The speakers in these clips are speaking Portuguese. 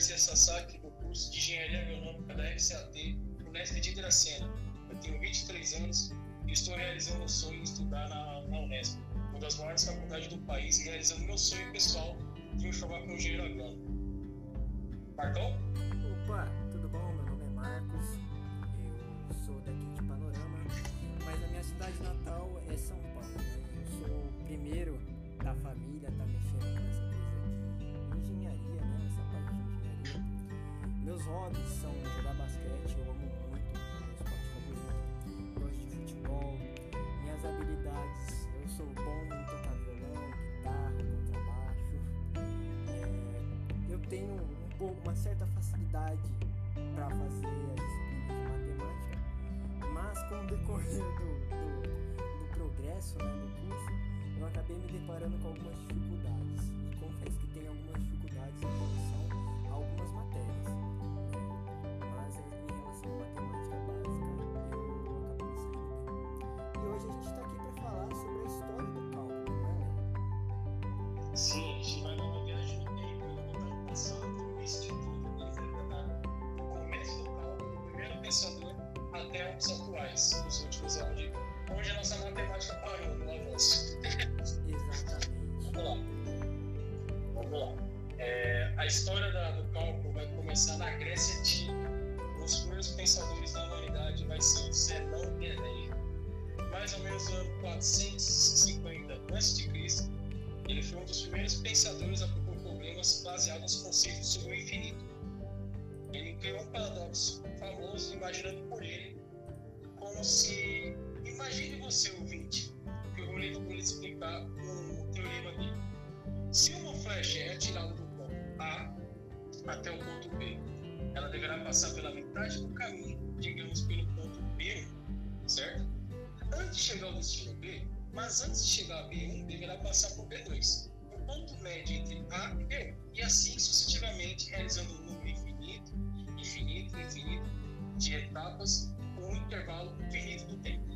Garcia Sasaki, do curso de Engenharia Agronômica da FCAT, Unesp de Dracena. Eu tenho 23 anos e estou realizando o sonho de estudar na, na Unesp, uma das maiores faculdades do país, e realizando meu sonho pessoal de me formar como engenheiro agrônomo. Marcão? Opa, tudo bom? Meu nome é Marcos, eu sou daqui de Panorama, mas a minha cidade natal é São Paulo. Né? Eu sou o primeiro da família a Meus hobbies são jogar basquete, eu amo muito, meu esporte favorito, gosto de futebol, minhas habilidades, eu sou bom em tocar violão, guitarra, contrabaixo, é, eu tenho pouco, uma certa facilidade para fazer as disciplinas de matemática, mas com o decorrer do, do, do progresso né, do curso, eu acabei me deparando com algumas dificuldades. E confesso que tem algumas dificuldades em relação paradoxo famoso, imaginando por ele, como se. Imagine você, ouvinte, que eu vou lhe explicar um teorema dele. Se uma flecha é atirada do ponto A até o ponto B, ela deverá passar pela metade do caminho, digamos pelo ponto B1, certo? Antes de chegar ao destino B, mas antes de chegar a B1, deverá passar por B2, o ponto médio entre A e B1, e assim sucessivamente, realizando um número infinito, infinito, infinito, de etapas com um intervalo infinito do tempo.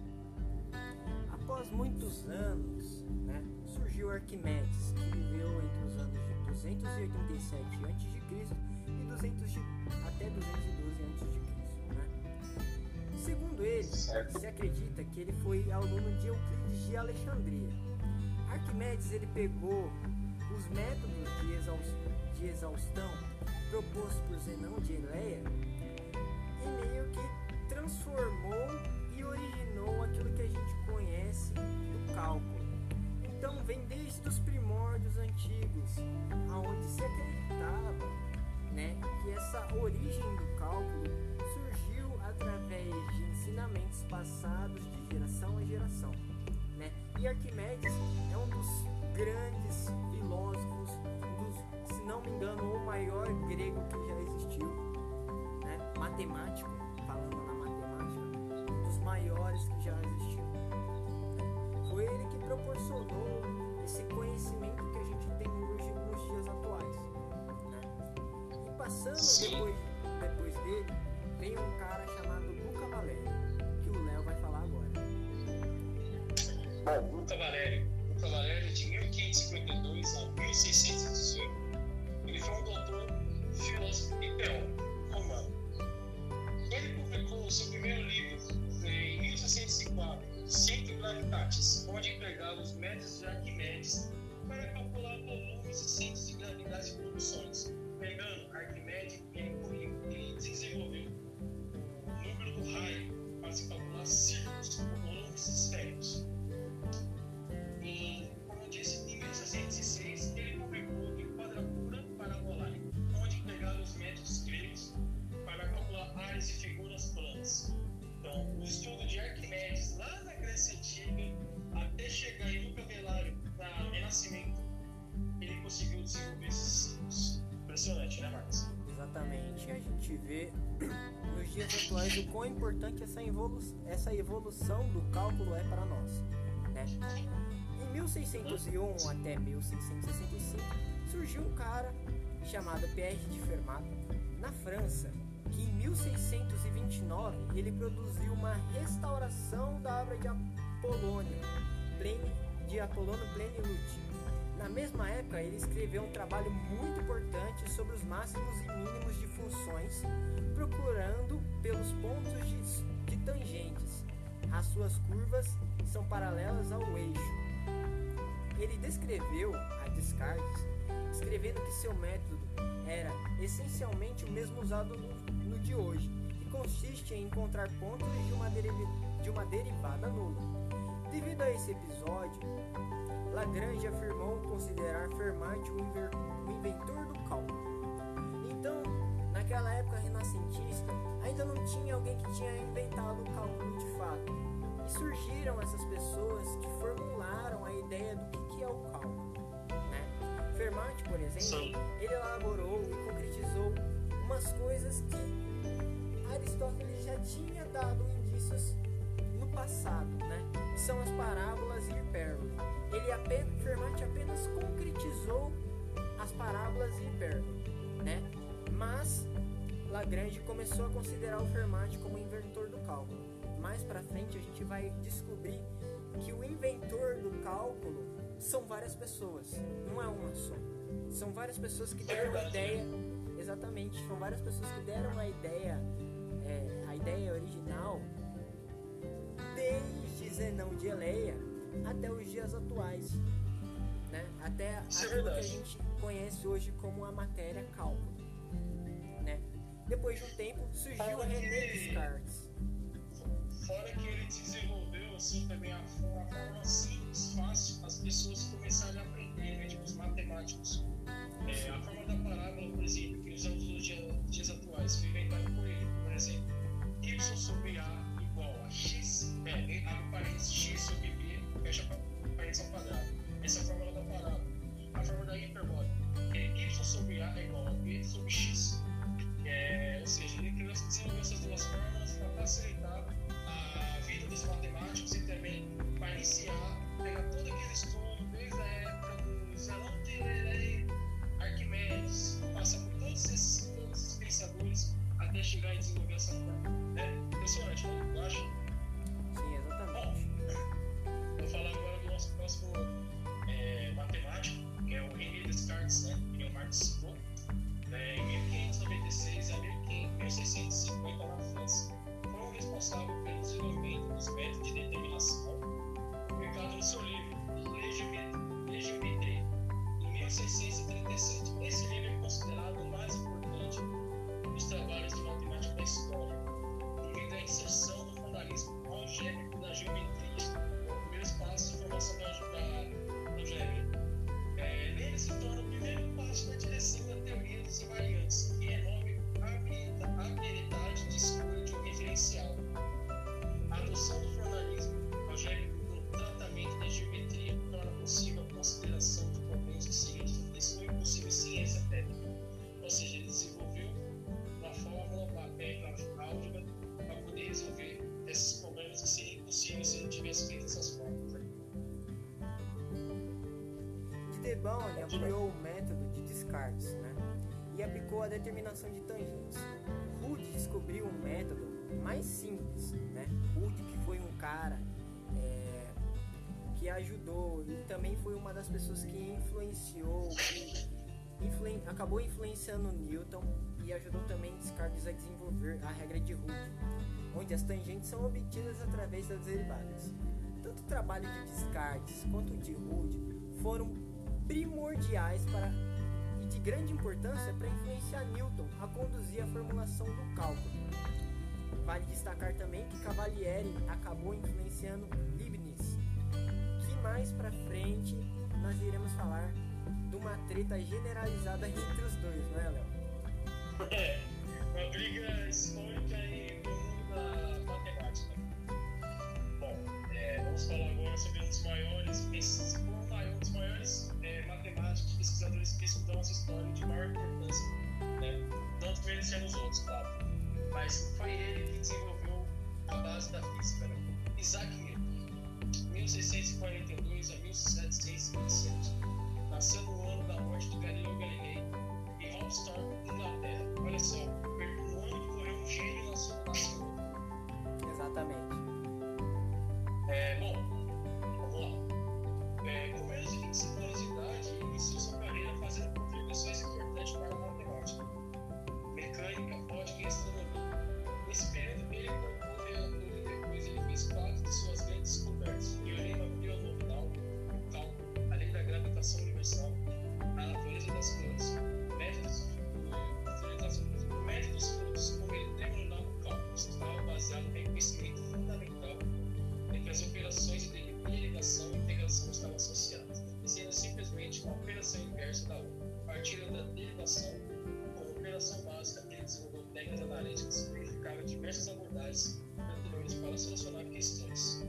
Após muitos anos, né, surgiu Arquimedes, que viveu entre os anos de 287 a.C. e 200 de, até 212 a.C. Né? Segundo ele, certo. se acredita que ele foi aluno de Euclides de Alexandria. Arquimedes ele pegou os métodos de, exaustão, de exaustão propostos por Zenão de Eleia e meio que transformou e originou aquilo que a gente conhece do cálculo. Então vem desde os primórdios antigos, aonde se acreditava né, que essa origem do cálculo surgiu através de ensinamentos passados de geração em geração. Né? E Arquimedes é um dos grandes filósofos, não me engano, o maior grego que já existiu matemático, falando na matemática, um dos maiores que já existiu. Foi ele que proporcionou esse conhecimento que a gente tem hoje nos dias atuais. Né? E passando depois, depois dele, vem um cara chamado Luca Valério, que o Léo vai falar agora. Bom, Luca Valério. Luca Valério de 1552 a 1618. Ele foi um doutor, filósofo e teólogo publicou seu primeiro livro em 1604, Centro Gravitatis, onde empregava os métodos de Arquimedes para calcular volumes e centros de gravidade e produções. Pegando Arquimedes, ele, ele desenvolveu o número do raio para se calcular círculos volumes esféricos. E, como eu disse, em 1606, áreas e figuras então, o estudo de Arquimedes, lá na Grécia Antiga, até chegar em Luca Velário, na Renascimento, ele conseguiu desenvolver esses ciclos. Impressionante, né, Marcos? Exatamente. A gente vê nos dias atuais o quão importante essa, essa evolução do cálculo é para nós. Né? Em 1601 até 1665 surgiu um cara chamado Pierre de Fermat na França que em 1629 ele produziu uma restauração da obra de Apolônio, de Apolônio Pleniluti, na mesma época, ele escreveu um trabalho muito importante sobre os máximos e mínimos de funções, procurando pelos pontos de, de tangentes. As suas curvas são paralelas ao eixo. Ele descreveu a Descartes, escrevendo que seu método era essencialmente o mesmo usado no, no de hoje, que consiste em encontrar pontos de uma, de uma derivada nula. Devido a esse episódio, Lagrange afirmou considerar Fermat o, inventor do cálculo. Então, naquela época renascentista, ainda não tinha alguém que tinha inventado o cálculo de fato. E surgiram essas pessoas que formularam a ideia do que é o cálculo. Fermat, por exemplo, Sim. ele elaborou e concretizou umas coisas que Aristóteles já tinha dado indícios no passado, né? Que são as parábolas e hipérbolas ele apenas, Fermat apenas concretizou as parábolas e hipérbole, né? Mas Lagrange começou a considerar o Fermat como inventor do cálculo. Mais para frente a gente vai descobrir que o inventor do cálculo são várias pessoas, não é uma só. São várias pessoas que deram a ideia, exatamente, são várias pessoas que deram a ideia, é, a ideia original desde Zenão de Eleia até os dias atuais, né? Até é aquilo que a gente conhece hoje como a matéria cálculo, né? Depois de um tempo surgiu o René Descartes. Fora que ele desenvolveu assim também a, forma simples, fácil, as pessoas começarem a aprender, né? tipo os matemáticos. É, a forma da parábola, por exemplo, que usamos nos dias, dias atuais, foi inventada por ele, por exemplo. Y sobre A igual a X, é, abre parênteses, X sobre fecha parênteses ao quadrado. Essa é a fórmula da parábola. A fórmula da hiperbólica é y sobre a é igual a b sobre x. É, ou seja, ele criou, essas duas fórmulas para facilitar dos matemáticos e também para iniciar, pegar todo aquele estudo desde a época do Zenão de Arquimedes, passar por todos esses, todos esses pensadores até chegar e desenvolver essa fórmula. É impressionante, né? Eu acho. falar agora do nosso próximo é, matemático, que é o René Descartes, né? Que é o Marx citou. É, em 1596 a 1650 na França. Foram responsáveis pelo desenvolvimento dos métodos de determinação, publicado no seu livro Legiometria, em 1637. Esse livro é considerado o mais importante dos trabalhos de matemática da história, devido à inserção Debaune ampliou o método de Descartes né, e aplicou a determinação de tangentes. Rude descobriu um método mais simples. Né? Rude, que foi um cara é, que ajudou e também foi uma das pessoas que influenciou, que acabou influenciando Newton e ajudou também Descartes a desenvolver a regra de Rude, onde as tangentes são obtidas através das derivadas. Tanto o trabalho de Descartes quanto o de Rude foram primordiais para e de grande importância para influenciar Newton a conduzir a formulação do cálculo. Vale destacar também que Cavalieri acabou influenciando Leibniz, que mais para frente nós iremos falar de uma treta generalizada entre os dois, não é, Léo? É, uma briga histórica mundo da matemática. Bom, é, vamos falar agora sobre um dos maiores, um dos maiores matemáticos, pesquisadores que estudam essa história de maior importância, né? não desmerecendo os outros, claro. Mas foi ele que desenvolveu a base da física, né? Isaac Newton, 1642 a 1727. Nasceu no ano da morte de Galileu Galilei em Hopstorm, Inglaterra. Olha só, no ano que morreu um gênio na sua. Exatamente. É, bom, vamos lá. É, com menos de 25 anos de idade, iniciou sua carreira fazendo contribuições importantes para a matemática, mecânica, fótica e astronomia. Nesse período, ele compôs e depois ele fez quatro de suas grandes descobertas: o teorema binomial, o cálculo, a da gravitação universal, a natureza das coisas, métodos métodos frutos como ele denominou o cálculo, estava baseado no reconhecimento fundamental de que as operações de e e integração estavam associadas, sendo simplesmente uma operação inversa da outra, partindo da derivação como operação básica que desenvolveu técnicas analíticas que verificavam diversas abordagens anteriores para solucionar questões.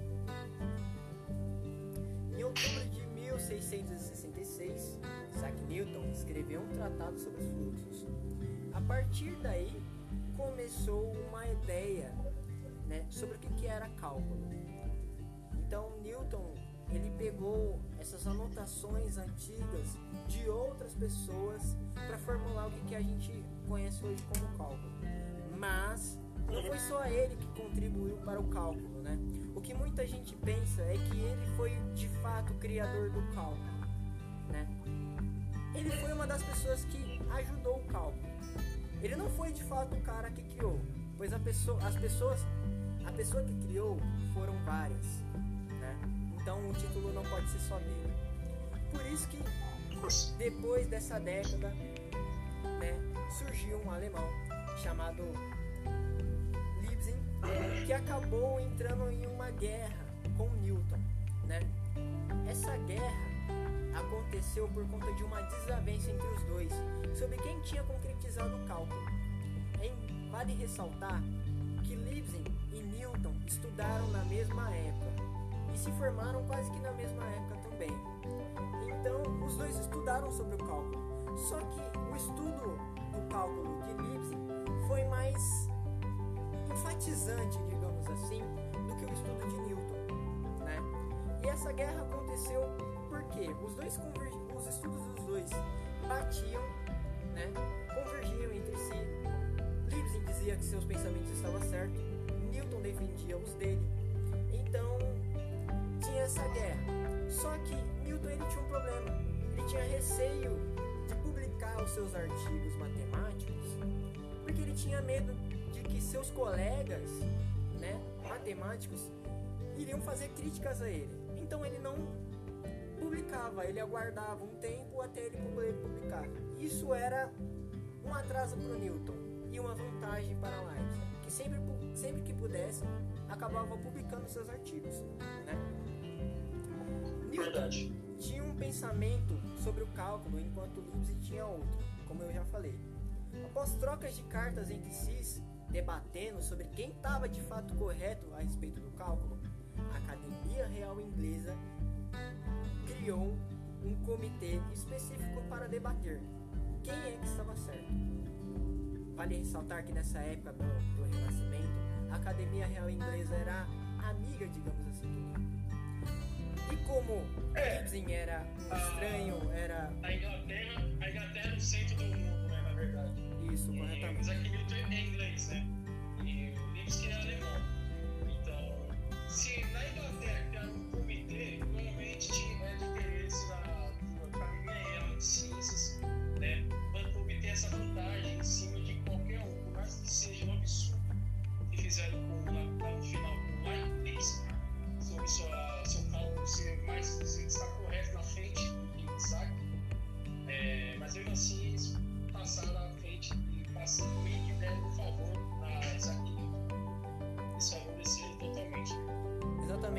Em outubro de 1666, Isaac Newton escreveu um tratado sobre os fluxos. A partir daí, começou uma ideia né, sobre o que era cálculo. Então, Newton ele pegou essas anotações antigas de outras pessoas para formular o que, que a gente conhece hoje como cálculo. Mas não foi só ele que contribuiu para o cálculo, né? O que muita gente pensa é que ele foi de fato o criador do cálculo, né? Ele foi uma das pessoas que ajudou o cálculo. Ele não foi de fato o cara que criou, pois pessoa, as pessoas, a pessoa que criou foram várias, né? Então o título não pode ser só dele. Por isso que depois dessa década, né, surgiu um alemão chamado Leibniz, que acabou entrando em uma guerra com Newton, né? Essa guerra aconteceu por conta de uma desavença entre os dois sobre quem tinha concretizado o cálculo. Vale ressaltar que Leibniz e Newton estudaram na mesma época e se formaram quase que na mesma época também. Então, os dois estudaram sobre o cálculo. Só que o estudo do cálculo de Leibniz foi mais enfatizante, digamos assim, do que o estudo de Newton, né? E essa guerra aconteceu porque os dois os estudos dos dois batiam, né? Convergiam entre si. Leibniz dizia que seus pensamentos estavam certos, Newton defendia os dele. Então tinha essa guerra. Só que Newton ele tinha um problema. Ele tinha receio de publicar os seus artigos matemáticos, porque ele tinha medo de que seus colegas, né, matemáticos, iriam fazer críticas a ele. Então ele não publicava, ele aguardava um tempo até ele publicar. Isso era um atraso para Newton e uma vantagem para Leibniz, que sempre, sempre que pudesse acabava publicando seus artigos, né? Verdade. tinha um pensamento sobre o cálculo, enquanto Leibniz tinha outro, como eu já falei. Após trocas de cartas entre si, debatendo sobre quem estava de fato correto a respeito do cálculo, a Academia Real Inglesa criou um comitê específico para debater quem é que estava certo. Vale ressaltar que nessa época do, do Renascimento, a Academia Real Inglesa era amiga, digamos assim, do e como É. Ibsen era um estranho, era A Inglaterra, a Inglaterra é o centro do mundo, né, na verdade. isso, corretamente. Isaac Newton é inglês, né? E o Leibniz é alemão.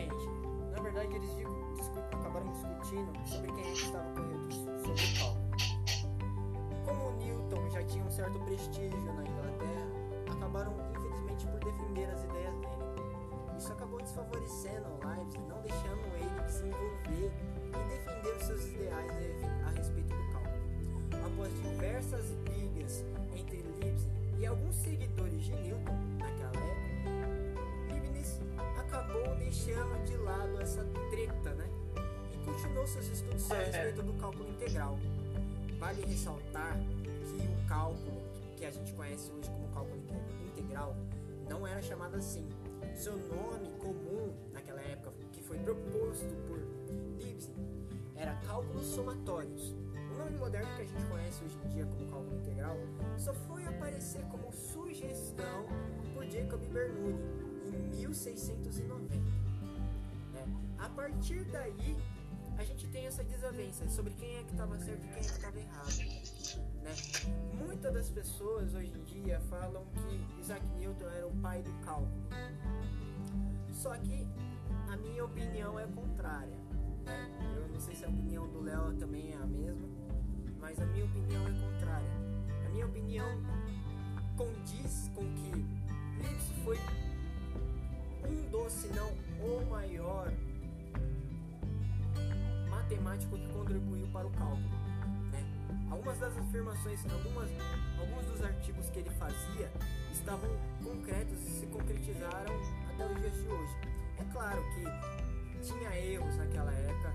Exatamente. Na verdade, eles acabaram discutindo sobre quem é estava correto sobre o cálculo. Como Newton já tinha um certo prestígio na Inglaterra, acabaram, infelizmente, por defender as ideias dele. Isso acabou desfavorecendo o Leibniz, não deixando ele se envolver e defender os seus ideais a- respeito do cálculo. Após diversas brigas entre Leibniz e alguns seguidores de Newton naquela época, Acabou deixando de lado essa treta, né? E continuou seus estudos a É. respeito do cálculo integral. Vale ressaltar que o cálculo que a gente conhece hoje como cálculo inte- integral não era chamado assim. Seu nome comum naquela época, que foi proposto por Leibniz, era cálculos somatórios. O nome moderno que a gente conhece hoje em dia como cálculo integral só foi aparecer como sugestão por Jacob Bernoulli 1690. né? A partir daí, a gente tem essa desavença sobre quem é que estava certo e quem é que estava errado. Né? Muitas das pessoas hoje em dia falam que Isaac Newton era o pai do cálculo. Só que a minha opinião é contrária. né? Eu não sei se a opinião do Léo também é a mesma, mas a minha opinião é contrária. A minha opinião condiz com que Leibniz foi um dos, não o maior matemático que contribuiu para o cálculo. Né? Algumas das afirmações, algumas, alguns dos artigos que ele fazia estavam concretos e se concretizaram até os dias de hoje. É claro que tinha erros naquela época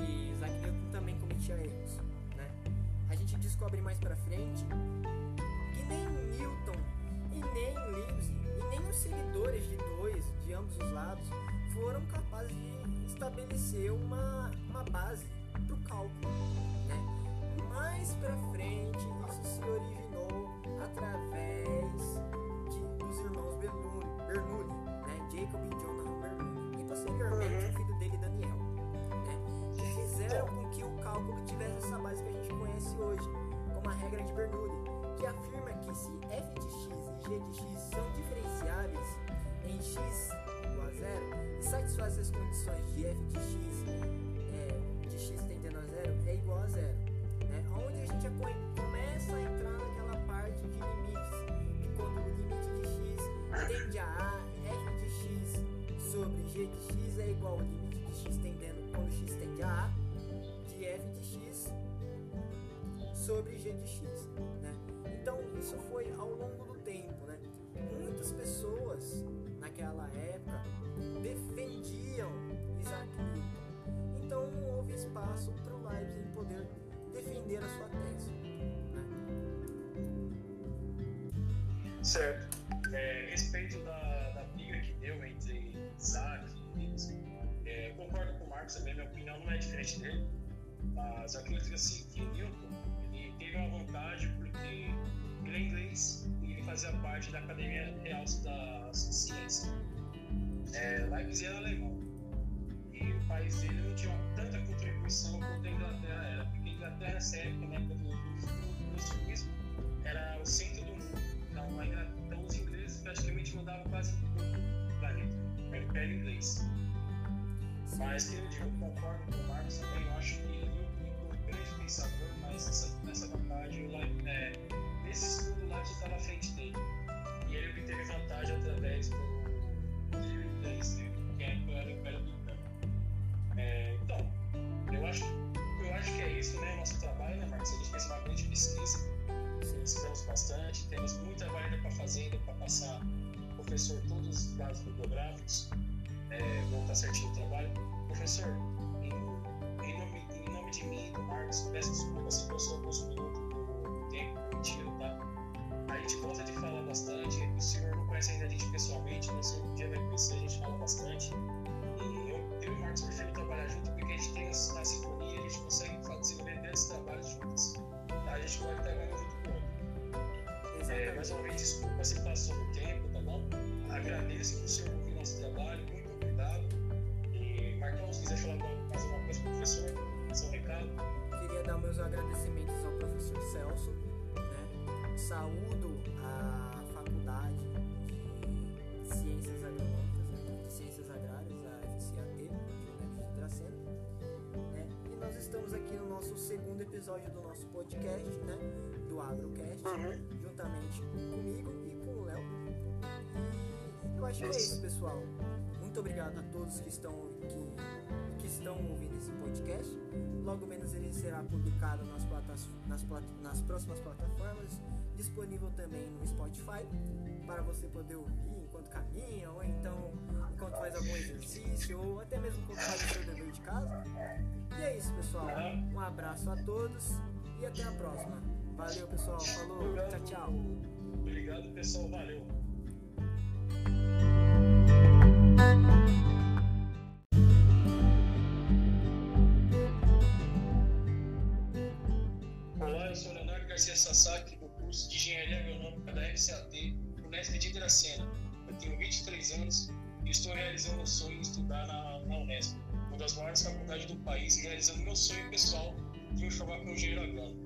e Isaac Newton também cometia erros. Né? A gente descobre mais pra frente que nem Newton e nem Leibniz nem os seguidores de dois de ambos os lados foram capazes de estabelecer uma, uma base para o cálculo. Né? Mais para frente, isso se originou através f de x é, de x tendendo a zero é igual a zero. Né? Onde a gente começa a entrar naquela parte de limites, que quando o limite de x tende a a, f de x sobre g de x é igual ao limite de x tendendo, quando x tende a a, de f de x sobre g de x. Né? Então, isso foi ao longo do tempo. Né? Muitas pessoas naquela época defendiam Isaac Newton. Então, não houve espaço para o Leibniz poder defender a sua tese. Né? Certo. É, respeito da, da briga que deu entre Isaac e Leibniz, é, eu concordo com o Marcos também, minha opinião não é diferente dele, mas eu acredito assim, que Newton ele teve uma vantagem porque ele é inglês e ele fazia parte da Academia Real da Ciência. É, era alemão o país dele não tinha tanta contribuição quanto a Inglaterra era, porque a Inglaterra, época, na época do cristianismo, era o centro do mundo. Então, a então os ingleses praticamente mandavam quase todo o planeta, o Império Inglês. Mas que eu digo, concordo com o Marcos também, eu acho que ele é um grande pensador, mas nessa, nessa vantagem, o é, nesse estudo lá estava à frente dele. E ele obteve vantagem através do livro inglês, né, que é o Império Britânico. É, então, eu acho, eu acho que é isso, né? Nosso trabalho, né, Marcos? A gente fez uma grande pesquisa, estudamos bastante, temos muita trabalho para fazer, ainda para passar ao professor todos os dados bibliográficos, é, voltar certinho o trabalho. Professor, em, em, nome, em nome de mim e do Marcos, peço desculpa se passou alguns minutos do tempo permitido, tá? A gente gosta de falar bastante, o senhor não conhece ainda a gente pessoalmente, mas um dia vai conhecer, a gente fala bastante. E eu, e o Marcos prefiro trabalhar junto porque a gente tem a, a sintonia, a gente consegue desenvolver grandes trabalhos juntos. A gente pode trabalhar junto com o outro. É, mais uma vez, desculpa se passou o tempo, tá bom? Agradeço por o senhor ouvir nosso trabalho, muito obrigado. E Marcão, se quiser falar mais alguma coisa para o professor, seu recado. Queria dar meus agradecimentos ao professor Celso. Né? Saúdo a faculdade de Ciências estamos aqui no nosso segundo episódio do nosso podcast, né? do Agrocast, Uhum. juntamente comigo e com o Léo. E eu acho que é isso, pessoal. Muito obrigado a todos que estão, que, que estão ouvindo esse podcast. Logo menos ele será publicado nas, platas, nas, plat, nas próximas plataformas, disponível também no Spotify, para você poder ouvir enquanto caminha, ou então enquanto faz algum exercício, ou até mesmo enquanto faz o seu dever de casa. E é isso, pessoal. Um abraço a todos e até a próxima. Valeu, pessoal. Falou. Tchau, tchau. Obrigado, pessoal. Valeu. Unesp de. Eu tenho 23 anos e estou realizando o sonho de estudar na, na Unesp, uma das maiores faculdades do país, e realizando meu sonho pessoal de me formar como engenheiro agrônomo.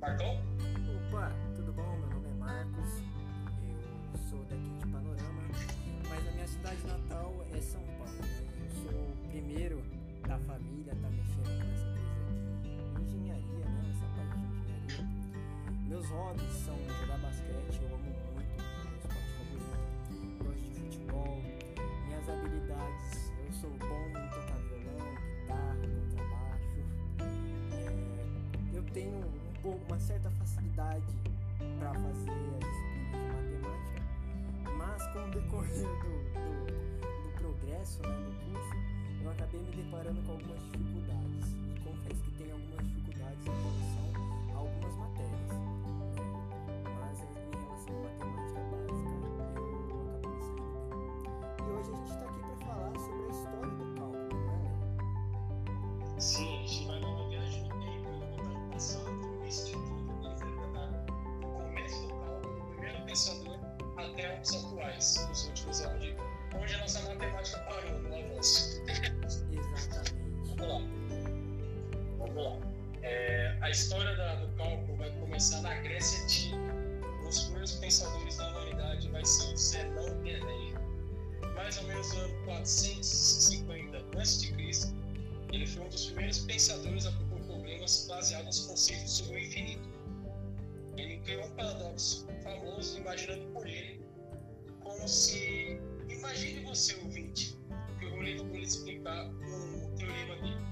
Marcão? Opa, tudo bom? Meu nome é Marcos, eu sou daqui de Panorama, mas a minha cidade natal é São Paulo. Né? Eu sou o primeiro da família a estar mexendo com essa coisa de engenharia, né? Essa parte de engenharia. Meus hobbies são jogar basquete, Minhas habilidades, eu sou bom em tocar violão, guitarra, contrabaixo. É, eu tenho um pouco, uma certa facilidade para fazer as disciplinas de matemática, mas com o decorrer do, do, do progresso né, do curso, eu acabei me deparando com algumas dificuldades. E confesso que tem algumas dificuldades em relação 650 a.C., ele foi um dos primeiros pensadores a propor problemas baseados nos conceitos sobre o infinito. Ele criou um paradoxo famoso, imaginando por ele, como se. Imagine você, ouvinte, que eu vou lhe, explicar lhe explicar um teorema dele.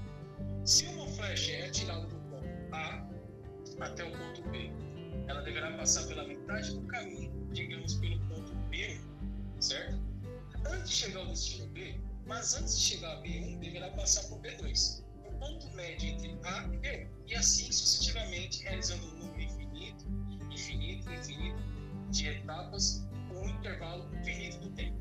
Se uma flecha é atirada do ponto A até o ponto B, ela deverá passar pela metade do caminho, digamos pelo ponto B, certo? Antes de chegar ao destino B, mas antes de chegar a B1, deverá passar por B2, o ponto médio entre A e B1, e assim sucessivamente, realizando um número infinito, infinito, infinito de etapas com um intervalo infinito do tempo.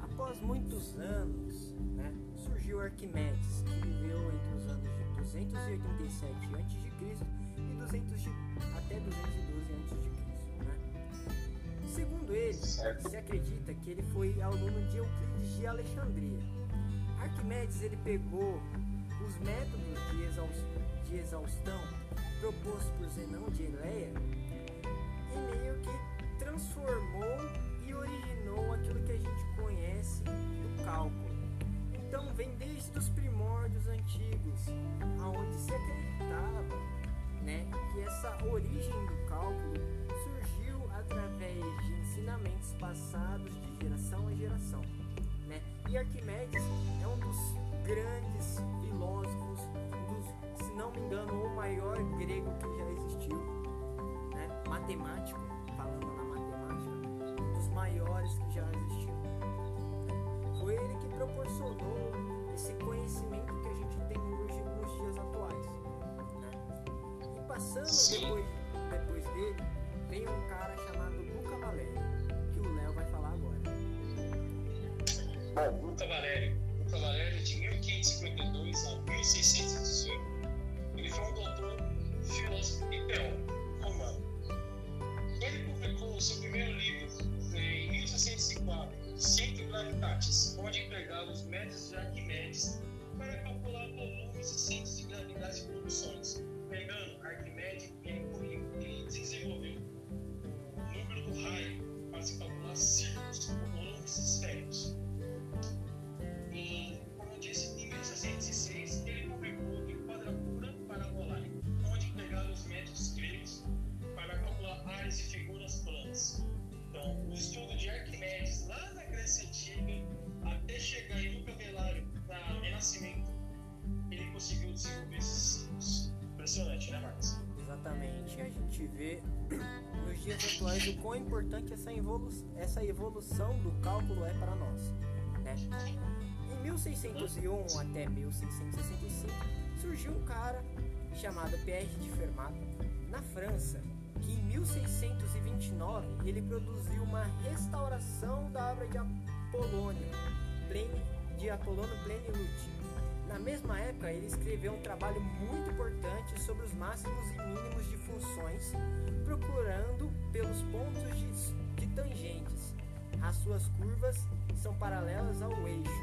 Após muitos anos, né, surgiu Arquimedes, que viveu entre os anos de 287 a.C. e 200 de- até 212 a.C. Segundo ele, se acredita que ele foi aluno de Euclides de Alexandria. Arquimedes ele pegou os métodos de, exaus- de exaustão propostos por Zenão de Eleia e meio que transformou e originou aquilo que a gente conhece do cálculo. Então vem desde os primórdios antigos, aonde se acreditava, né, que essa origem do cálculo através de ensinamentos passados de geração a geração, né? E Arquimedes é um dos grandes filósofos, um dos, se não me engano, o maior grego que já existiu, né? Matemático, falando na matemática, um dos maiores que já existiu. né? Foi ele que proporcionou esse conhecimento que a gente tem hoje nos dias atuais. Né? E passando Sim. depois, depois dele, vem um cara chamado Luca Valério, que o Léo vai falar agora. Bom, Luca Valério. Luca Valério, de 1552 a 1618, ele foi um doutor, filósofo e teólogo romano. Ele publicou o seu primeiro livro em 1604, Centro Gravitatis, onde empregava os métodos de Arquimedes para calcular volumes e centros de gravidade e produções. Pegando Arquimedes, ele desenvolveu raio se calcular círculos com volumes esféricos. E, como disse, em 1606 ele publicou de quadratura parabolar, onde empregaram os métodos gregos para calcular áreas e figuras planas. Então, o estudo de Arquimedes lá na Grécia Antiga, até chegar em Luca Velário na Renascimento, ele conseguiu desenvolver esses ciclos. Impressionante, né, Marcos? Exatamente, a gente vê nos dias atuais o quão importante essa, essa evolução do cálculo é para nós. Né? Em 1601 até 1665 surgiu um cara chamado Pierre de Fermat na França, que em 1629 ele produziu uma restauração da obra de Apolônio, Pliny, de Apolônio Plenilute. Na mesma época, ele escreveu um trabalho muito importante sobre os máximos e mínimos de funções, procurando pelos pontos de, de tangentes. As suas curvas são paralelas ao eixo.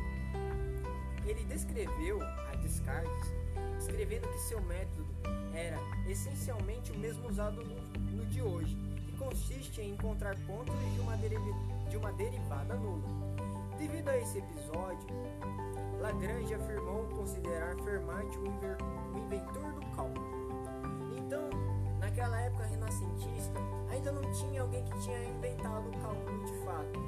Ele descreveu a Descartes, escrevendo que seu método era essencialmente o mesmo usado no, no de hoje, que consiste em encontrar pontos de uma, derivi- de uma derivada nula. Devido a esse episódio, Lagrange afirmou considerar Fermat o, inventor do cálculo. Então, naquela época renascentista, ainda não tinha alguém que tinha inventado o cálculo de fato.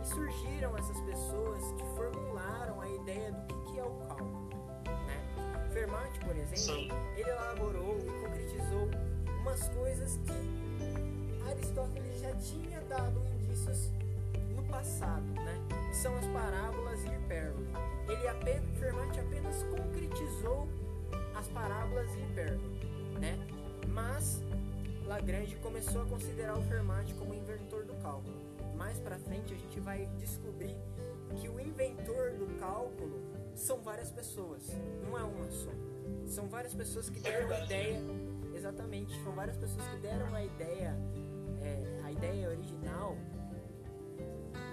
E surgiram essas pessoas que formularam a ideia do que, é o cálculo. Né? Fermat, por exemplo, ele elaborou e umas coisas que Aristóteles já tinha dado indícios passado, né? São as parábolas e hipérbole. Ele apenas, Fermat apenas concretizou as parábolas e hipérbole, né? Mas Lagrange começou a considerar o Fermat como inventor do cálculo. Mais para frente a gente vai descobrir que o inventor do cálculo são várias pessoas, não é uma só. São várias pessoas que deram a ideia, exatamente, são várias pessoas que deram a ideia, é, a ideia original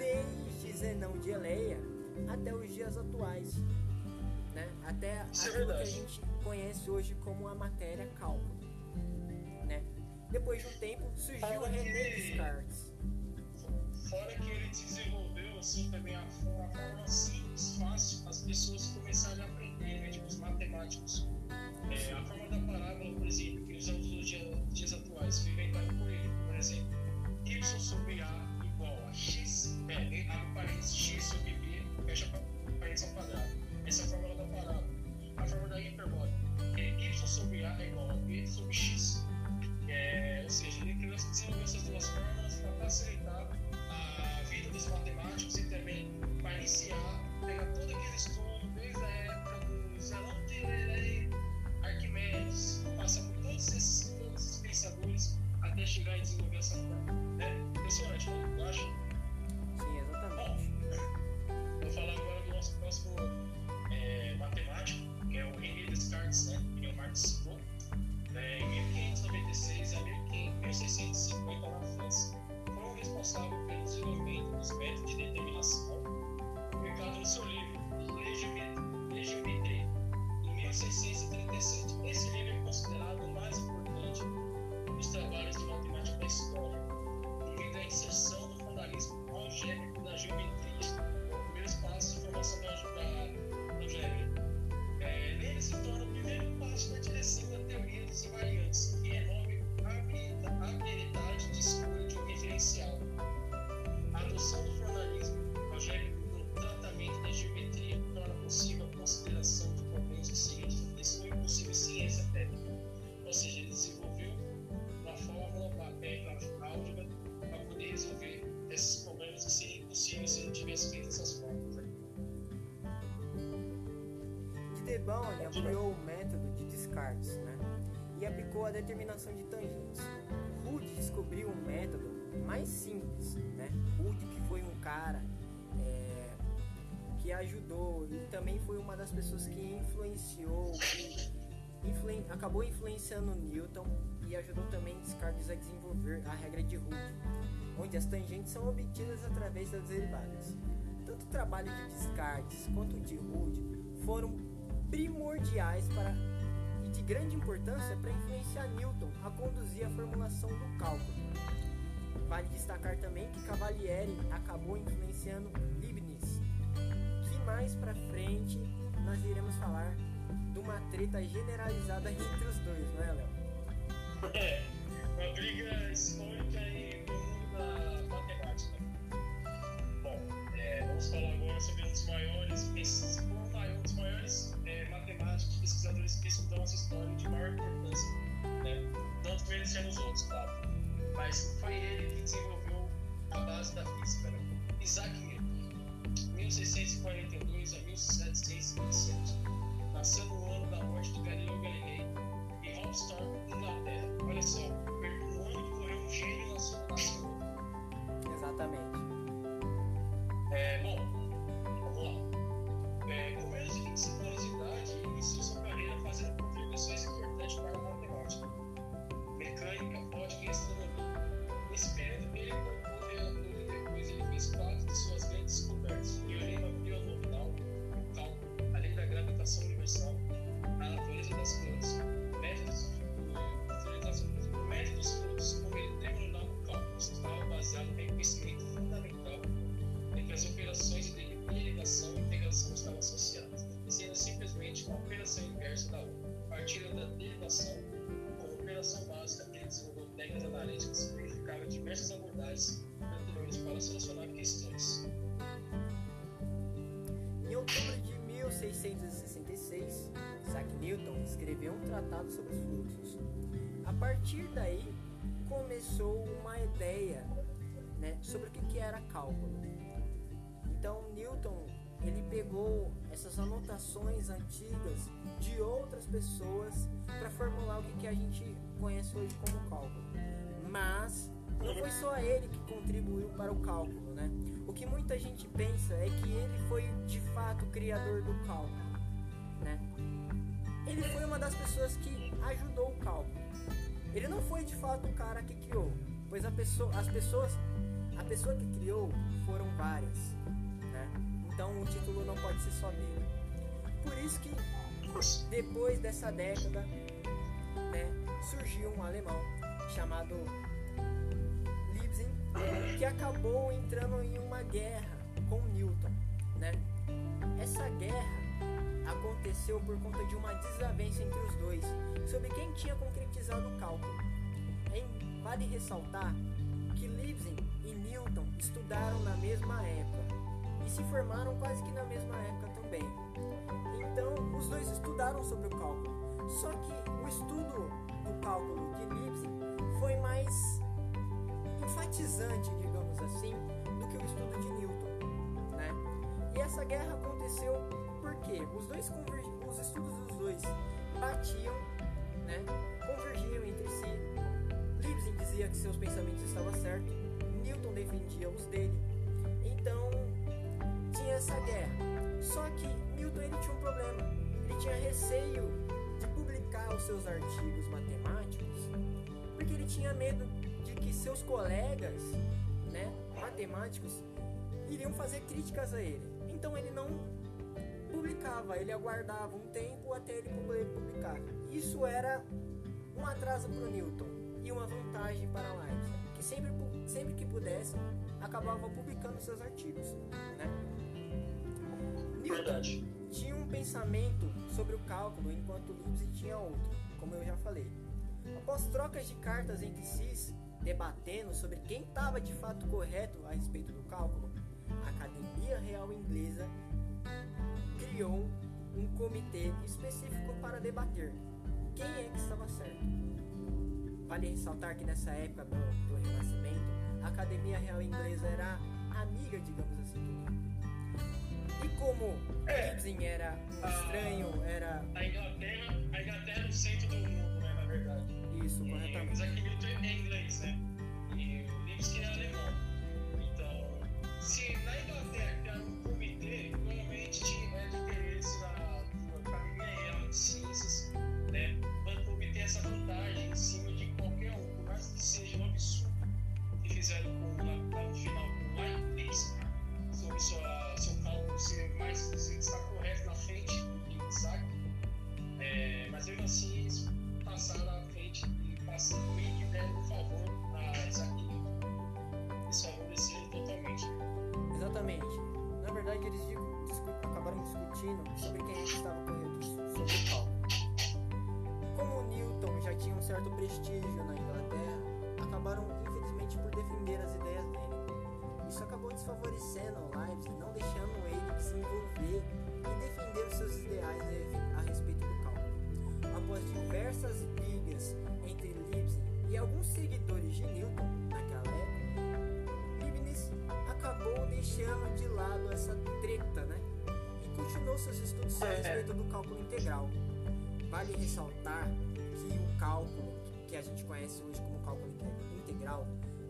desde Zenão de Eleia até os dias atuais, né? Até é aquilo que a gente conhece hoje como a matéria cálculo, né? Depois de um tempo surgiu René Descartes. Fora que ele desenvolveu assim também a forma, a forma simples, fácil, as pessoas começarem a aprender, né? Tipo os matemáticos. É, a forma da parábola, por exemplo, que usamos nos dias, dias atuais, foi inventada por ele, por exemplo. Y sobre A igual a X, é, abre parênteses, X sobre B, fecha parênteses ao quadrado. Essa é a fórmula da parábola. A fórmula da hiperbólica é Y sobre A é igual a B sobre X. É, ou seja, ele desenvolveu essas duas fórmulas para facilitar a vida dos matemáticos e também para iniciar, pegar todo aquele estudo desde a época do Zelão de Lelei, Arquimedes, passa por todos esses, todos esses pensadores até chegar e desenvolver essa fórmula. É De Debaune ampliou o método de Descartes né? e aplicou a determinação de tangentes. Rude descobriu um método mais simples. Né? Rude, que foi um cara é, que ajudou e também foi uma das pessoas que influenciou, que influen- acabou influenciando Newton e ajudou também Descartes a desenvolver a regra de Rude, onde as tangentes são obtidas através das derivadas. Tanto o trabalho de Descartes quanto o de Rude foram primordiais para e de grande importância para influenciar Newton a conduzir a formulação do cálculo. Vale destacar também que Cavalieri acabou influenciando Leibniz, que mais para frente nós iremos falar de uma treta generalizada entre os dois, não é, Léo? É, uma briga histórica aí no mundo da matemática. Bom, é, vamos falar agora sobre um dos maiores, pes- dos maiores é, matemáticos, pesquisadores que estudam essa história de maior importância. Né? Não desmerecendo os outros, claro. Mas foi ele que desenvolveu a base da física, né? Isaac Newton, 1642 a 1727. Nasceu no ano da morte de Galileu Galilei em Hopstorm, Inglaterra. Olha só, no ano que morreu um gênio na sua. Exatamente. É, bom, vamos lá. É, 25 anos de idade, iniciou sua carreira fazendo contribuições importantes para a matemática, mecânica, ótica e astronomia. Nesse tratado sobre os fluxos. A partir daí começou uma ideia né, sobre o que, era cálculo. Então Newton ele pegou essas anotações antigas de outras pessoas para formular o que, que a gente conhece hoje como cálculo. Mas não foi só ele que contribuiu para o cálculo, né? O que muita gente pensa é que ele foi de fato o criador do cálculo, né? Ele foi uma das pessoas que ajudou o cálculo. Ele não foi de fato o cara que criou, pois pessoa, as pessoas, a pessoa que criou foram várias, né? Então o título não pode ser só dele. Por isso que depois dessa década, né, surgiu um alemão chamado que acabou entrando em uma guerra com Newton, né? Essa guerra aconteceu por conta de uma desavença entre os dois sobre quem tinha concretizado o cálculo. Vale ressaltar que Leibniz e Newton estudaram na mesma época e se formaram quase que na mesma época também. Então, os dois estudaram sobre o cálculo. Só que o estudo do cálculo de Leibniz foi mais enfatizante, digamos assim, do que o estudo de Newton, né? E essa guerra aconteceu os dois os estudos dos dois batiam, né? Convergiam entre si. Leibniz dizia que seus pensamentos estavam certos, Newton defendia os dele. Então tinha essa guerra. Só que Newton ele tinha um problema. Ele tinha receio de publicar os seus artigos matemáticos porque ele tinha medo que seus colegas, né, matemáticos, iriam fazer críticas a ele. Então ele não publicava, ele aguardava um tempo até ele publicar. Isso era um atraso para o Newton e uma vantagem para Leibniz, que sempre, sempre que pudesse acabava publicando seus artigos, né? Newton tinha um pensamento sobre o cálculo, enquanto Leibniz tinha outro, como eu já falei. Após trocas de cartas entre si, debatendo sobre quem estava de fato correto a respeito do cálculo, a Academia Real Inglesa criou um comitê específico para debater quem é que estava certo. Vale ressaltar que nessa época do, do Renascimento, a Academia Real Inglesa era amiga, digamos assim, do E como é, Ibsen era um estranho, era. A Inglaterra, a Inglaterra é o centro do mundo, né, na verdade. Isso, corretamente. Mas aqui é inglês, né? E o que é alemão. Então, se na Inglaterra criar um comitê, essa vantagem em cima de qualquer um, por mais que seja um absurdo que fizeram com, lá, no final com Leibniz, sobre sua, seu cálculo ser mais ser, estar correto na frente do Isaac. É, mas mesmo assim, eles passaram a passando e que deram um favor a Isaac. Eles favoreceram totalmente. Exatamente. Na verdade, eles acabaram discutindo sobre quem é estava correto sobre o cálculo. Como Newton já tinha um certo prestígio na Inglaterra, acabaram infelizmente por defender as ideias dele. Isso acabou desfavorecendo Leibniz, não deixando ele se envolver e defender os seus ideais a respeito do cálculo. Após diversas brigas entre Leibniz e alguns seguidores de Newton naquela época, Leibniz acabou deixando de lado essa treta, né? E continuou seus estudos a é. respeito do cálculo integral. Vale ressaltar que o cálculo que a gente conhece hoje como cálculo integral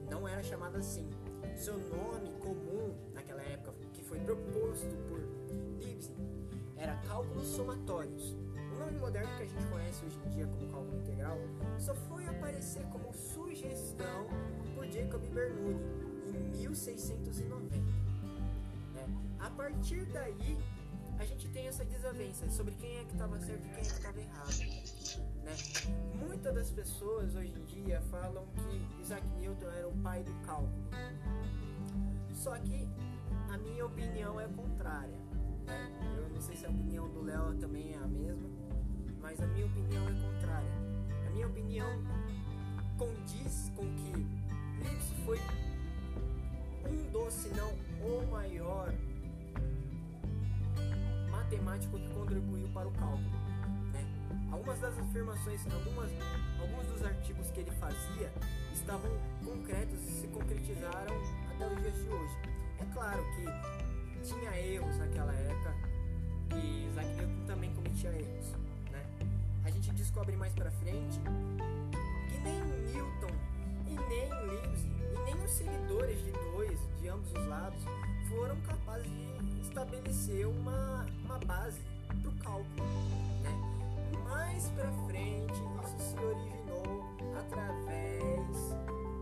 não era chamado assim. Seu nome comum naquela época, que foi proposto por Leibniz, era cálculos somatórios nome moderno que a gente conhece hoje em dia como cálculo integral só foi aparecer como sugestão por Jacob Bernoulli em 1690. Né? A partir daí, a gente tem essa desavença sobre quem é que estava certo e quem é que estava errado. Né? Muitas das pessoas hoje em dia falam que Isaac Newton era o pai do cálculo. Só que a minha opinião é contrária. Né? Eu não sei se a opinião do Léo também é a mesma mas a minha opinião é contrária. A minha opinião condiz com matemático que contribuiu para o cálculo. Né? Algumas das afirmações, algumas, alguns dos artigos que ele fazia estavam concretos e se concretizaram até os dias de hoje. É claro que tinha erros naquela época e Isaac Newton também cometia erros, né? A gente descobre mais pra frente que nem Newton e nem Leibniz e nem os seguidores de dois de ambos os lados foram capazes de estabelecer uma, uma base para o cálculo. Né? Mais para frente, isso se originou através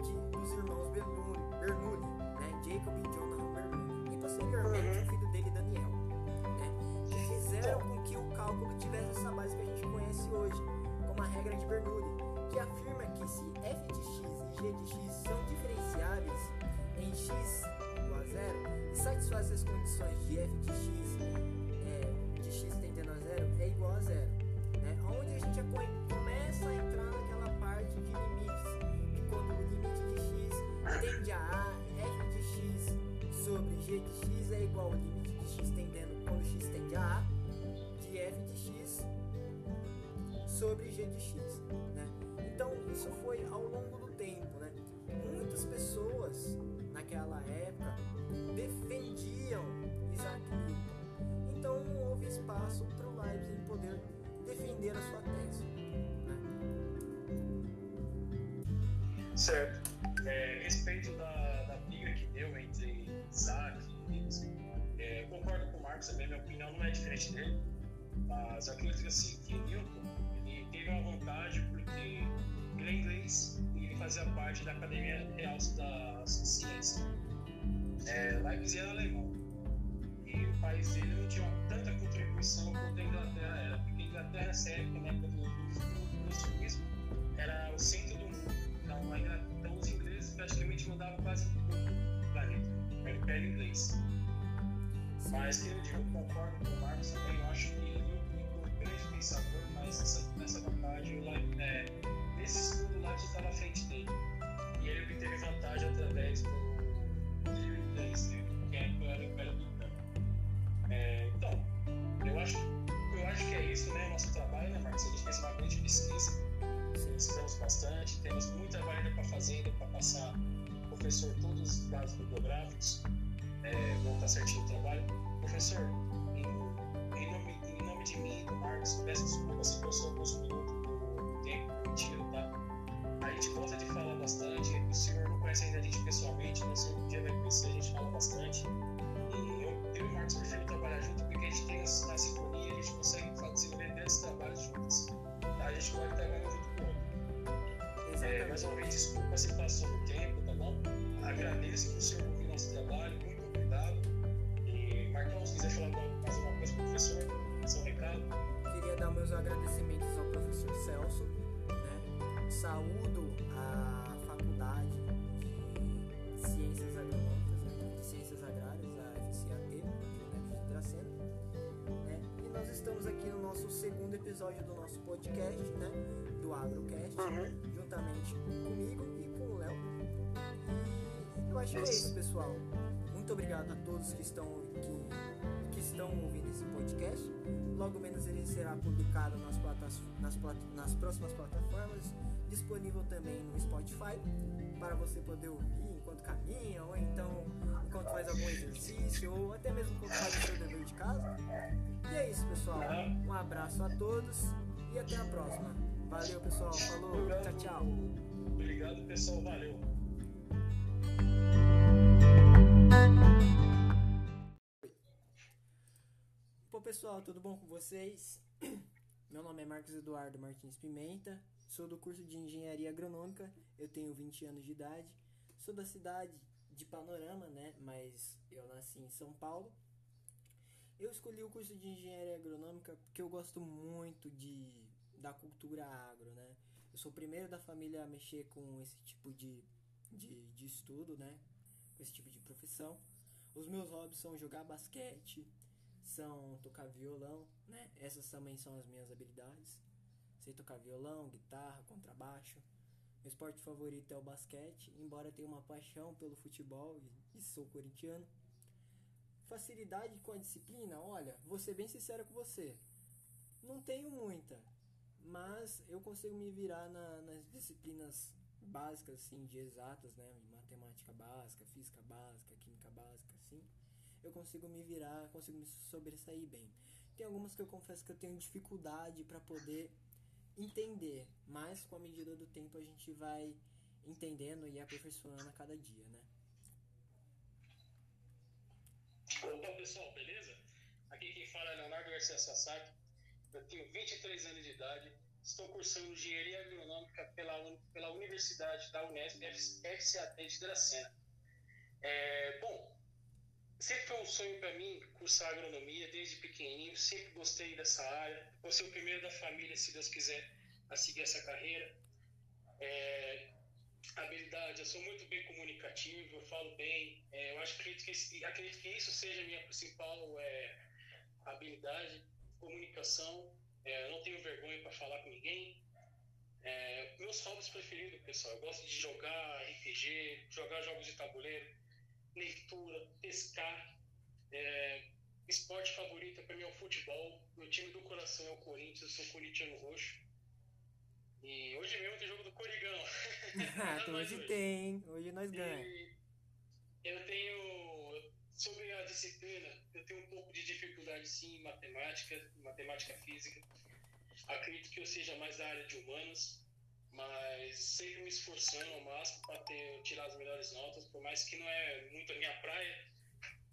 de, dos irmãos Bernoulli, Bernoulli né? Jacob e Jonathan Bernoulli, e posteriormente o filho dele, Daniel, né? que fizeram com que o cálculo tivesse essa base que a gente conhece hoje, como a regra de Bernoulli, que afirma que se f de x e g de x são diferenciáveis em x igual a zero e satisfazem as condições de f de x é, de x tendendo a zero é igual a zero. Né? Onde a gente começa a entrar naquela parte de limites, que quando o limite de x tende a a, f de x sobre g de x é igual ao limite de x tendendo, quando x tende a a, de f de x sobre g de x. Né? Então isso foi ao longo do tempo. Né? Muitas pessoas naquela época defendiam Isaac Newton. Então não houve espaço para o Leibniz poder defender a sua tese. Né? Certo. É, respeito da, da briga que deu entre Isaac e Leibniz, é, concordo com o Marcos também, minha opinião não é diferente dele, mas acredito assim, que Newton ele teve uma vantagem porque ele é inglês fazia parte da Academia Real da Ciência. É, Leibniz era alemão e o país dele não tinha tanta contribuição quanto a Inglaterra era, porque a Inglaterra nessa época, na época do iluminismo, era o centro do mundo. Então, a Inglaterra, então os ingleses praticamente mandavam quase tudo no planeta, o Império Inglês. Mas eu digo, concordo com o Marcos também, eu acho que ele foi um grande pensador, mas nessa, nessa vantagem, o é, estudo lá estava à frente dele. E ele obteve vantagem através do livro né, que é o Império Britânico. É, então, eu acho, eu acho que é isso, né? Nosso trabalho, né, Marcos? A gente fez uma grande pesquisa, estamos bastante, temos muita ainda para fazer, ainda para passar o professor todos os dados bibliográficos, é, montar certinho o trabalho. Professor, em, em, nome, em nome de mim e do Marcos, peço desculpa se passou alguns minutos permitido, tá? A gente gosta de falar bastante, o senhor não conhece ainda a gente pessoalmente, mas um dia vai conhecer, a gente fala bastante. E eu, eu e o Marcos preferimos trabalhar junto porque a gente tem a sintonia, a gente consegue desenvolver grandes trabalhos juntos. Tá? A gente pode trabalhar junto com o outro. É, mais uma vez, desculpa se passou o tempo, tá bom? Agradeço por o senhor ouvir nosso trabalho, muito obrigado. E Marcão, se quiser falar mais alguma coisa para o professor, seu recado. Queria dar meus agradecimentos ao professor Celso. Né? Saúdo a faculdade de Ciências Agronômicas, né? de Ciências Agrárias, a FCAT, de Unep de Dracena. Né? E nós estamos aqui no nosso segundo episódio do nosso podcast, né? do Agrocast, juntamente comigo e com o Léo. E eu acho que é isso, pessoal. Muito obrigado a todos que estão, que, que estão ouvindo esse podcast. Logo menos ele será publicado nas, platas, nas, plat, nas próximas plataformas, disponível também no Spotify, para você poder ouvir enquanto caminha, ou então enquanto faz algum exercício, ou até mesmo enquanto faz o seu dever de casa. E é isso, pessoal. Um abraço a todos e até a próxima. Valeu, pessoal. Falou. Tchau, tchau. Obrigado, pessoal. Valeu. Pô, pessoal, tudo bom com vocês? Meu nome é Marcos Eduardo Martins Pimenta, sou do curso de Engenharia Agronômica, eu tenho 20 anos de idade, sou da cidade de Panorama, né? Mas eu nasci em São Paulo. Eu escolhi o curso de Engenharia Agronômica porque eu gosto muito de da cultura agro, né? Eu sou o primeiro da família a mexer com esse tipo de, de, de estudo, né? Com esse tipo de profissão. Os meus hobbies são jogar basquete, são tocar violão, né? Essas também são as minhas habilidades. Sei tocar violão, guitarra, contrabaixo. Meu esporte favorito é o basquete, embora tenha uma paixão pelo futebol e, sou corintiano. Facilidade com a disciplina, olha, vou ser bem sincero com você. Não tenho muita, mas eu consigo me virar na, nas disciplinas básicas assim de exatas, né, matemática básica, física básica, química básica, assim. Eu consigo me virar, consigo me sobressair bem. Tem algumas que eu confesso que eu tenho dificuldade para poder entender, mas com a medida do tempo a gente vai entendendo e aperfeiçoando a cada dia, né? Opa, pessoal, beleza? Aqui quem fala é Leonardo Garcia Sasaki. Eu tenho 23 anos de idade. Estou cursando Engenharia Agronômica pela, pela Universidade da Unesp, FCAT de Dracena. É, bom, sempre foi um sonho para mim cursar agronomia desde pequenininho. Sempre gostei dessa área. Vou ser o primeiro da família, se Deus quiser, a seguir essa carreira. É, habilidade, eu sou muito bem comunicativo, eu falo bem. É, eu acho, acredito que, acredito que isso seja a minha principal é, habilidade, comunicação. É, eu não tenho vergonha para falar com ninguém. É, meus hobbies preferidos, pessoal, eu gosto de jogar RPG, jogar jogos de tabuleiro, leitura, pescar. É, esporte favorito para mim é o futebol. Meu time do coração é o Corinthians, eu sou corintiano roxo. E hoje mesmo tem jogo do Corigão. Ah, hoje tem, hoje nós ganhamos. Eu tenho, sobre a disciplina, eu tenho um pouco de dificuldade sim em matemática, matemática física. Acredito que eu seja mais da área de humanas, mas sempre me esforçando ao máximo para ter, tirar as melhores notas, por mais que não é muito a minha praia,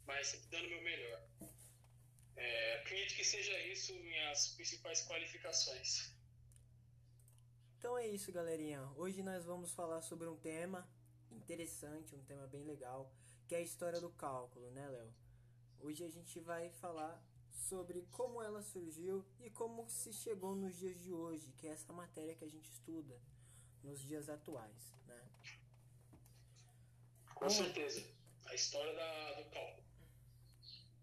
mas sempre dando o meu melhor. É, acredito que seja isso minhas principais qualificações. Então é isso, galerinha. Hoje nós vamos falar sobre um tema interessante, um tema bem legal, que é a história do cálculo, né, Léo? Hoje a gente vai falar sobre como ela surgiu e como se chegou nos dias de hoje, que é essa matéria que a gente estuda nos dias atuais, né? Com certeza. A história da, do cálculo.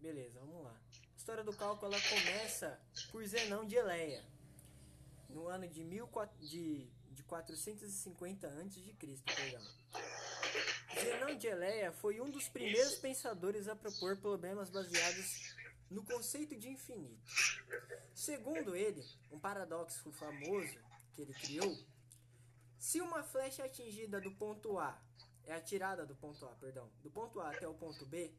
Beleza, vamos lá. A história do cálculo ela começa por Zenão de Eleia no ano de, mil, de, de 450 a.C., perdão. Zenão de Eleia foi um dos primeiros pensadores a propor problemas baseados no conceito de infinito. Segundo ele, um paradoxo famoso que ele criou, se uma flecha atingida do ponto A é atirada do ponto A, perdão, do ponto A até o ponto B,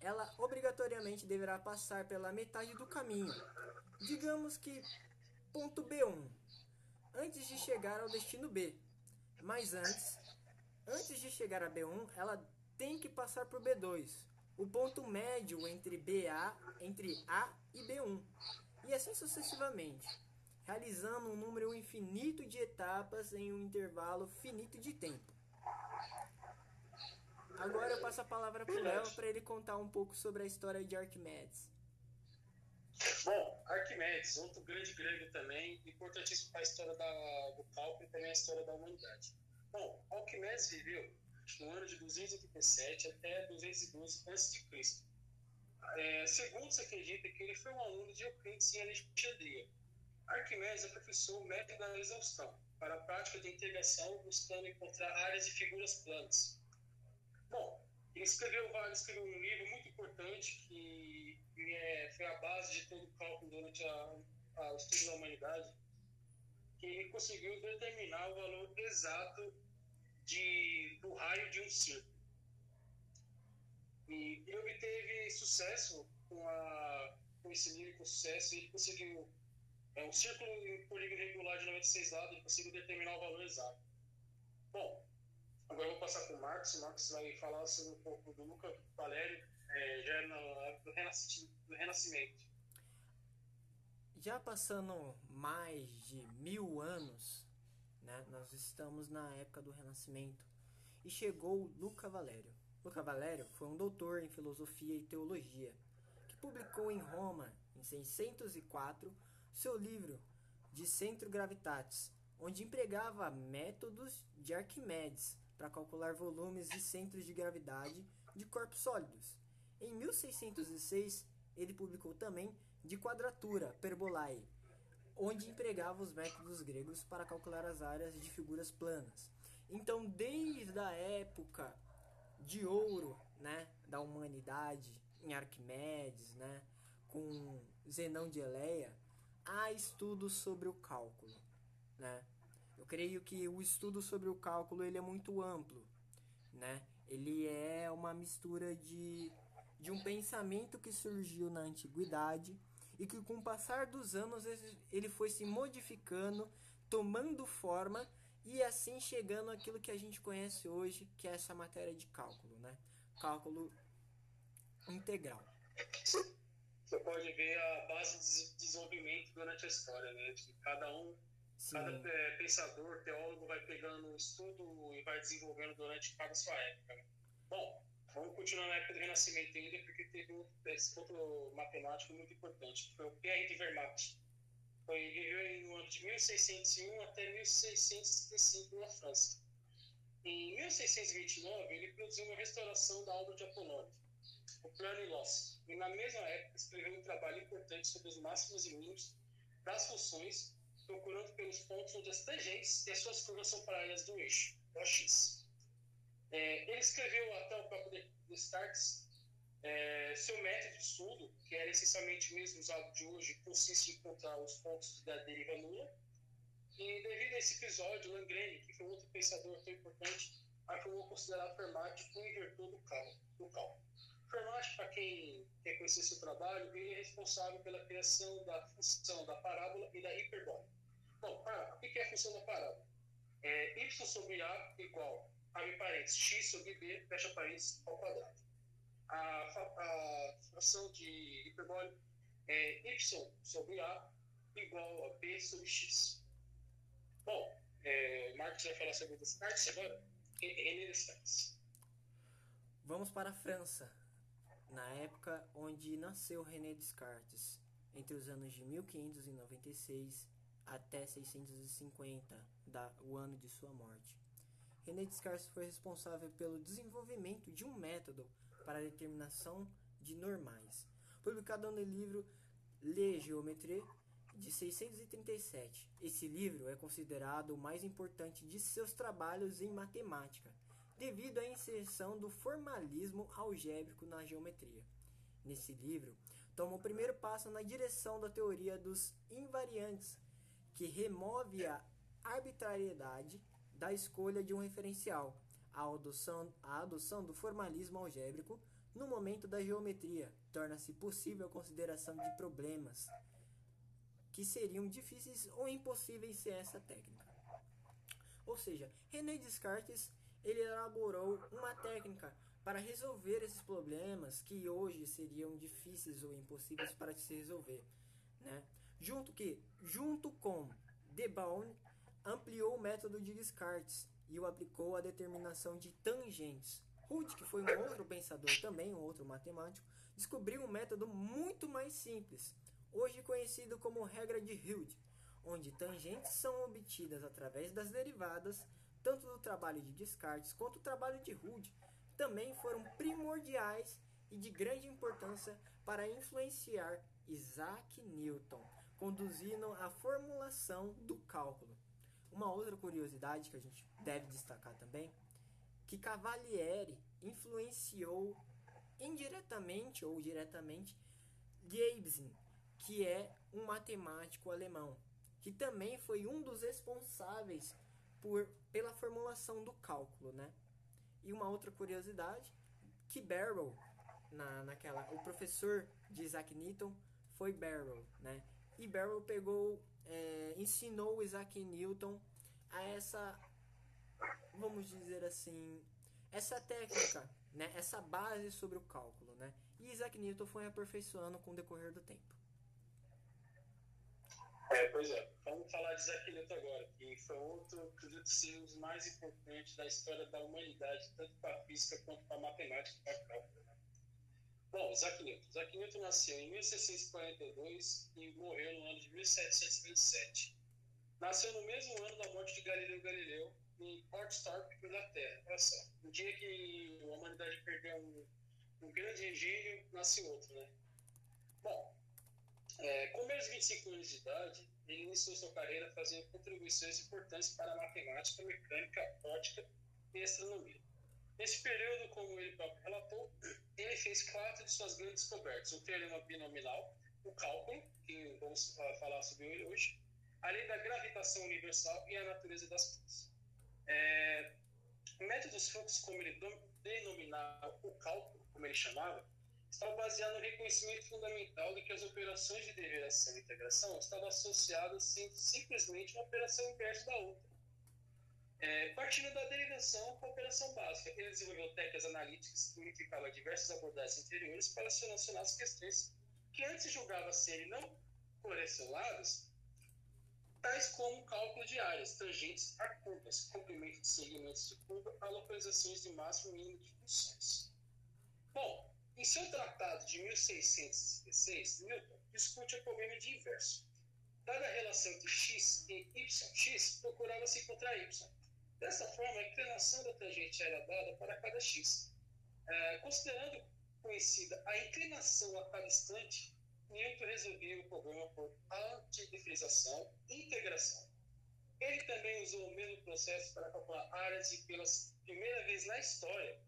ela obrigatoriamente deverá passar pela metade do caminho. Digamos que ponto B1, antes de chegar ao destino B. Mas antes, antes de chegar a B1, ela tem que passar por B2, o ponto médio entre BA, entre A e B1, e assim sucessivamente, realizando um número infinito de etapas em um intervalo finito de tempo. Agora eu passo a palavra para o Léo para ele contar um pouco sobre a história de Arquimedes. Bom, Arquimedes, outro grande grego também, importantíssimo para a história da, do cálculo e também a história da humanidade. Bom, Arquimedes viveu no ano de 287 até 212 a.C. É, segundo se acredita que ele foi um aluno de Euclides em Alexandria. Arquimedes aperfeiçoou o método da exaustão para a prática de integração, buscando encontrar áreas e figuras planas. Bom, ele escreveu, escreveu um livro muito importante que é, foi a base de todo o cálculo durante o estudo da humanidade, que ele conseguiu determinar o valor exato de, do raio de um círculo. E ele obteve sucesso com, a, com esse livro, com sucesso, ele conseguiu é um círculo em polígono regular de 96 lados, ele conseguiu determinar o valor exato. Bom, Agora eu vou passar para o Marcos. O Marcos vai falar sobre um pouco do Luca Valério, é, já no, do, do Renascimento. Já passando mais de mil anos, né, nós estamos na época do Renascimento e chegou Luca Valério. Luca Valério foi um doutor em filosofia e teologia que publicou em Roma, em 604, seu livro De Centro Gravitatis, onde empregava métodos de Arquimedes para calcular volumes e centros de gravidade de corpos sólidos. Em 1606, ele publicou também De Quadratura Perbolae, onde empregava os métodos gregos para calcular as áreas de figuras planas. Então, desde a época de ouro, né, da humanidade, em Arquimedes, né, com Zenão de Eleia, há estudos sobre o cálculo. né? Eu creio que o estudo sobre o cálculo ele é muito amplo, né? Ele é uma mistura de, de um pensamento que surgiu na antiguidade e que com o passar dos anos ele foi se modificando, tomando forma e assim chegando àquilo que a gente conhece hoje, que é essa matéria de cálculo, né? Cálculo integral. Você pode ver a base de desenvolvimento durante a história, né? De cada um, Sim. cada é, pensador, teólogo vai pegando um estudo e vai desenvolvendo durante cada sua época. Né? Bom, vamos continuar na época do Renascimento ainda, porque teve esse outro matemático muito importante, que foi o Pierre de Fermat. Foi, viveu no ano de 1601 até 1665 na França. Em 1629, ele produziu uma restauração da obra de Apolônio, o Plano e Loss, e na mesma época escreveu um trabalho importante sobre os máximos e mínimos das funções, procurando pelos pontos onde as tangentes e as suas curvas são paralelas do eixo, o X. É, ele escreveu até o próprio Descartes é, seu método de estudo, que era essencialmente mesmo usado de hoje, consiste em encontrar os pontos da deriva nula. E devido a esse episódio, Langrene, que foi outro pensador tão importante, afirmou considerar Fermat o inventor do cálculo. Fermat, para quem quer conhecer seu trabalho, ele é responsável pela criação da função da parábola e da hiperbólica. Bom, o que é a função da parábola? É y sobre a igual, abre parênteses, x sobre b, fecha parênteses, ao quadrado a, a fração de hiperbólica é y sobre a igual a b sobre x. Bom, é, Marcos vai falar sobre Descartes agora. René Descartes. Vamos para a França, na época onde nasceu René Descartes, entre os anos de 1596 até 650, da, o ano de sua morte. René Descartes foi responsável pelo desenvolvimento de um método para a determinação de normais, publicado no livro Le Géométrie de 637. Esse livro é considerado o mais importante de seus trabalhos em matemática, devido à inserção do formalismo algébrico na geometria. Nesse livro, toma o primeiro passo na direção da teoria dos invariantes, que remove a arbitrariedade da escolha de um referencial a adoção, a adoção do formalismo algébrico no momento da geometria torna-se possível a consideração de problemas que seriam difíceis ou impossíveis sem essa técnica. Ou seja, René Descartes ele elaborou uma técnica para resolver esses problemas que hoje seriam difíceis ou impossíveis para se resolver, né? Junto que, junto com De ampliou o método de Descartes e o aplicou à determinação de tangentes. Ruth, que foi um outro pensador também, um outro matemático, descobriu um método muito mais simples, hoje conhecido como regra de Hilde, onde tangentes são obtidas através das derivadas, tanto do trabalho de Descartes quanto do trabalho de Rude, também foram primordiais e de grande importância para influenciar Isaac Newton, conduzindo à formulação do cálculo. Uma outra curiosidade que a gente deve destacar também, que Cavalieri influenciou indiretamente ou diretamente Leibniz, que é um matemático alemão, que também foi um dos responsáveis por, pela formulação do cálculo, né? E uma outra curiosidade, que Barrow, na, naquela, o professor de Isaac Newton foi Barrow, né? E Barrow pegou é, ensinou Isaac Newton a essa, vamos dizer assim, essa técnica, né, essa base sobre o cálculo, né? E Isaac Newton foi aperfeiçoando com o decorrer do tempo. É, pois é. Vamos falar de Isaac Newton agora, que foi outro, acredito ser os mais importantes da história da humanidade, tanto para a física quanto para a matemática e para cálculo. Bom, Isaac Newton. Nasceu em 1642 e morreu no ano de 1727. Nasceu no mesmo ano da morte de Galileu Galileu, em Portstorp, Inglaterra. Olha só, no dia que a humanidade perdeu um, um grande gênio, nasce outro, né? Bom, é, com menos de 25 anos de idade, ele iniciou sua carreira fazendo contribuições importantes para a matemática, mecânica, ótica e astronomia. Nesse período, como ele próprio relatou, ele fez quatro de suas grandes descobertas: o teorema binominal, o cálculo, que vamos falar sobre ele hoje, a lei da gravitação universal e a natureza das coisas. É, métodos Fux, como ele denominava o cálculo, como ele chamava, estava baseado no reconhecimento fundamental de que as operações de derivação e integração estavam associadas sim, simplesmente uma operação inversa da outra. É, partindo da derivação a operação básica, ele desenvolveu técnicas analíticas que unificavam diversas abordagens anteriores para solucionar as questões que antes julgava serem não correlacionadas, tais como cálculo de áreas, tangentes a curvas, comprimento de segmentos de curva a localizações de máximo e mínimo de funções. Bom, em seu tratado de 1616, Newton discute o problema de inverso. Dada a relação entre x e y, x procurava-se encontrar y. Dessa forma, a inclinação da tangente era dada para cada x. É, considerando conhecida a inclinação a cada instante, Newton resolveu o problema por antidiferização e integração. Ele também usou o mesmo processo para calcular áreas e, pela primeira vez na história,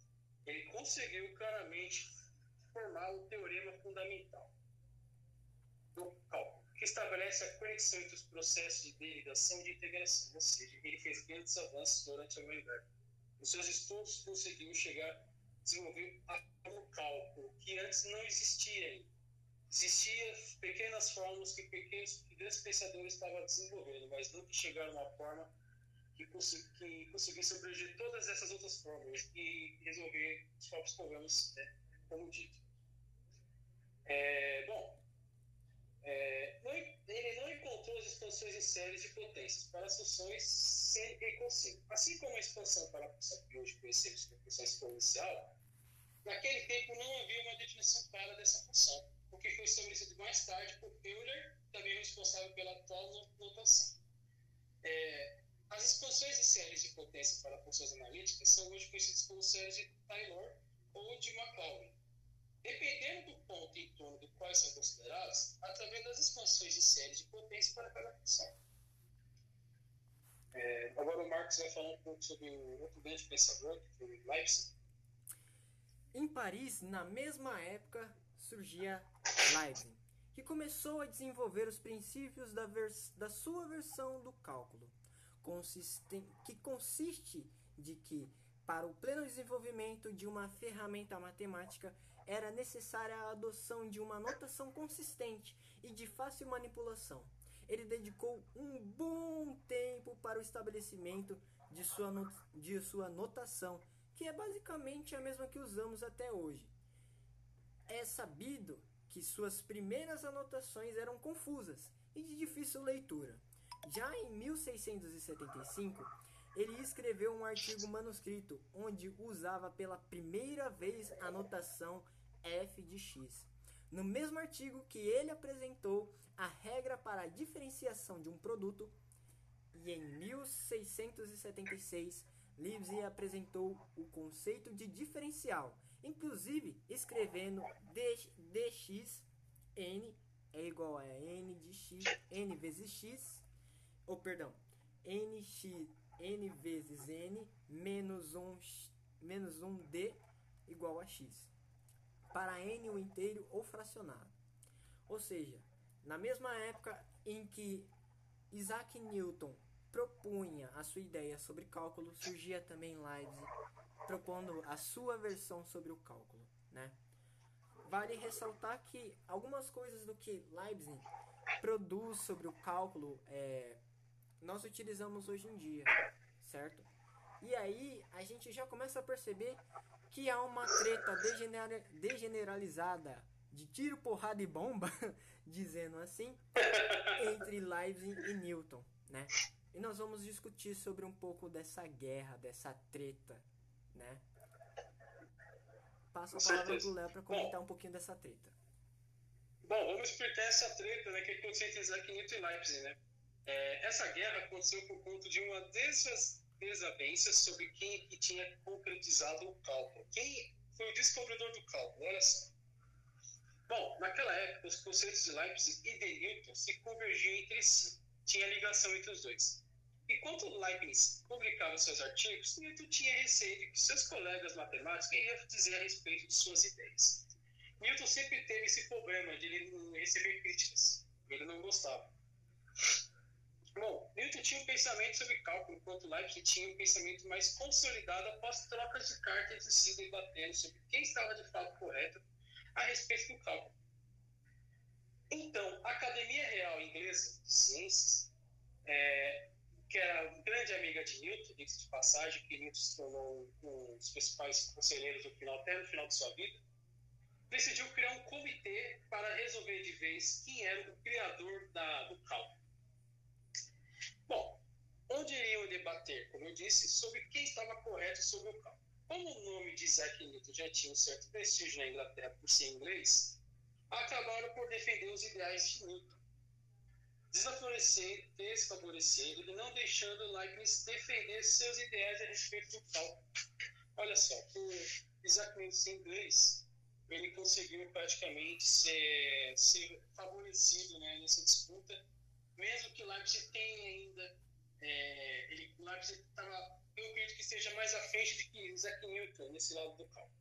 ele conseguiu claramente formar o teorema fundamental do cálculo, que estabelece a conexão entre os processos de derivação e de integração, ou seja, ele fez grandes avanços durante a humanidade. Nos seus estudos, conseguiu chegar desenvolver o cálculo, que antes não existia Existiam pequenas fórmulas que pequenos grandes pensadores estavam desenvolvendo, mas nunca chegaram a uma forma que, que conseguisse abranger todas essas outras fórmulas e resolver os próprios problemas, né, como dito. É, bom, é, não, ele não encontrou as expansões em séries de potências para as funções sem e. Assim como a expansão para a função que hoje conhecemos como função exponencial, naquele tempo não havia uma definição clara dessa função, o que foi estabelecido mais tarde por Euler, também responsável pela atual notação. É, as expansões em séries de potência para funções analíticas são hoje conhecidas como séries de Taylor ou de Maclaurin. Dependendo do ponto em torno do qual são considerados, através das expansões de séries de potência para cada função. É, agora o Marx vai falar um pouco sobre o outro grande pensador, que foi Leibniz. Em Paris, na mesma época, surgia Leibniz, que começou a desenvolver os princípios da, da sua versão do cálculo, que consiste de que para o pleno desenvolvimento de uma ferramenta matemática era necessária a adoção de uma notação consistente e de fácil manipulação. Ele dedicou um bom tempo para o estabelecimento de sua, de sua notação, que é basicamente a mesma que usamos até hoje. É sabido que suas primeiras anotações eram confusas e de difícil leitura. Já em 1675, ele escreveu um artigo manuscrito onde usava pela primeira vez a notação f de x. No mesmo artigo que ele apresentou a regra para a diferenciação de um produto, e em 1676 Leibniz apresentou o conceito de diferencial, inclusive escrevendo dx n é igual a n de x, n vezes x, ou perdão, nx n vezes n menos 1, menos 1 d igual a x. Para n o inteiro ou fracionado. Ou seja, na mesma época em que Isaac Newton propunha a sua ideia sobre cálculo, surgia também Leibniz propondo a sua versão sobre o cálculo, né? Vale ressaltar que algumas coisas do que Leibniz produz sobre o cálculo é, nós utilizamos hoje em dia, certo? E aí a gente já começa a perceber que há uma treta degener degeneralizada de tiro, porrada e bomba, dizendo assim, entre Leibniz e Newton, né? E nós vamos discutir sobre um pouco dessa guerra, dessa treta, né? Passo a palavra para o Léo para comentar Bom, um pouquinho dessa treta. Bom, vamos explicar essa treta, né, que é conscientizar que Newton e Leibniz, né? É, essa guerra aconteceu por conta de uma desavença sobre quem que tinha concretizado o cálculo. Quem foi o descobridor do cálculo? Olha só. Bom, naquela época, os conceitos de Leibniz e de Newton se convergiam entre si. Tinha ligação entre os dois. Enquanto Leibniz publicava seus artigos, Newton tinha receio de que seus colegas matemáticos iriam dizer a respeito de suas ideias. Newton sempre teve esse problema de ele receber críticas. Ele não gostava. Bom, Newton tinha um pensamento sobre cálculo, enquanto Leibniz tinha um pensamento mais consolidado após trocas de cartas e se debatendo sobre quem estava de fato correto a respeito do cálculo. Então, a Academia Real Inglesa de Ciências, é, que era grande amiga de Newton, disse de passagem, que Newton se tornou um dos principais conselheiros no final, até no final de sua vida, decidiu criar um comitê para resolver de vez quem era o criador da, do cálculo. Bom, onde iriam debater, como eu disse, sobre quem estava correto sobre o cálculo. Como o nome de Isaac Newton já tinha um certo prestígio na Inglaterra por ser inglês, acabaram por defender os ideais de Newton, desfavorecendo e não deixando Leibniz defender seus ideais a respeito do cálculo. Olha só, por Isaac Newton ser inglês, ele conseguiu praticamente ser, ser favorecido né, nessa disputa, mesmo que Leibniz tenha ainda. É, ele, Leibniz estava eu acredito que esteja mais à frente de que Isaac Newton nesse lado do cálculo.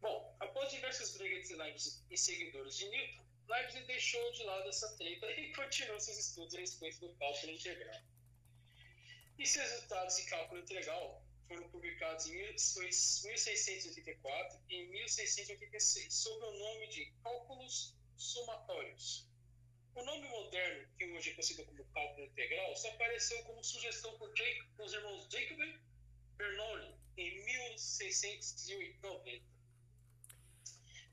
Bom, após diversas brigas de Leibniz e seguidores de Newton, Leibniz deixou de lado essa treta e continuou seus estudos a respeito do cálculo integral. E seus resultados de cálculo integral foram publicados em 1684 e 1686, sob o nome de Cálculos Somatórios. O nome moderno, que hoje é conhecido como cálculo integral, só apareceu como sugestão por, Jake, os irmãos Jacob Bernoulli em 1690.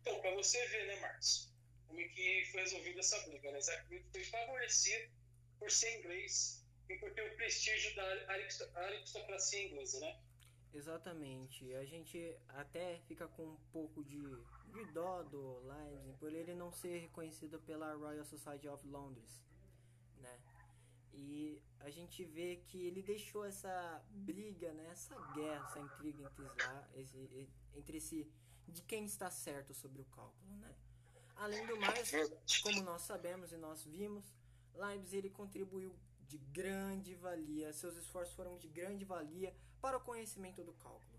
Então, para você ver, né, Marcos, como é que foi resolvida essa briga, né? Newton foi favorecido por ser inglês e por ter o prestígio da aristocracia inglesa, né? Exatamente. A gente até fica com um pouco de, de dó do Leibniz por ele não ser reconhecido pela Royal Society of Londres, né? E a gente vê que ele deixou essa briga, né, essa guerra, essa intriga entre, lá, esse, entre si de quem está certo sobre o cálculo, né? Além do mais, como nós sabemos e nós vimos, Leibniz ele contribuiu de grande valia, seus esforços foram de grande valia para o conhecimento do cálculo?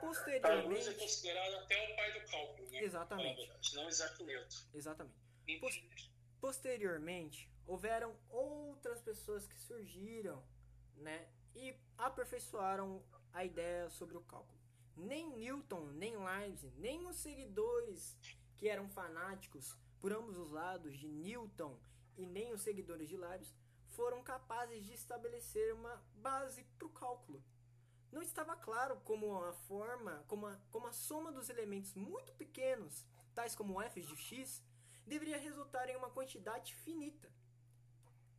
Posteriormente, é considerado até o pai do cálculo, né? Exatamente. Não Isaac Newton. Exatamente. Posteriormente, houveram outras pessoas que surgiram, né, e aperfeiçoaram a ideia sobre o cálculo. Nem Newton, nem Leibniz, nem os seguidores que eram fanáticos por ambos os lados de Newton e nem os seguidores de Leibniz foram capazes de estabelecer uma base para o cálculo. Não estava claro como a forma, como a, como a soma dos elementos muito pequenos, tais como f de x, deveria resultar em uma quantidade finita.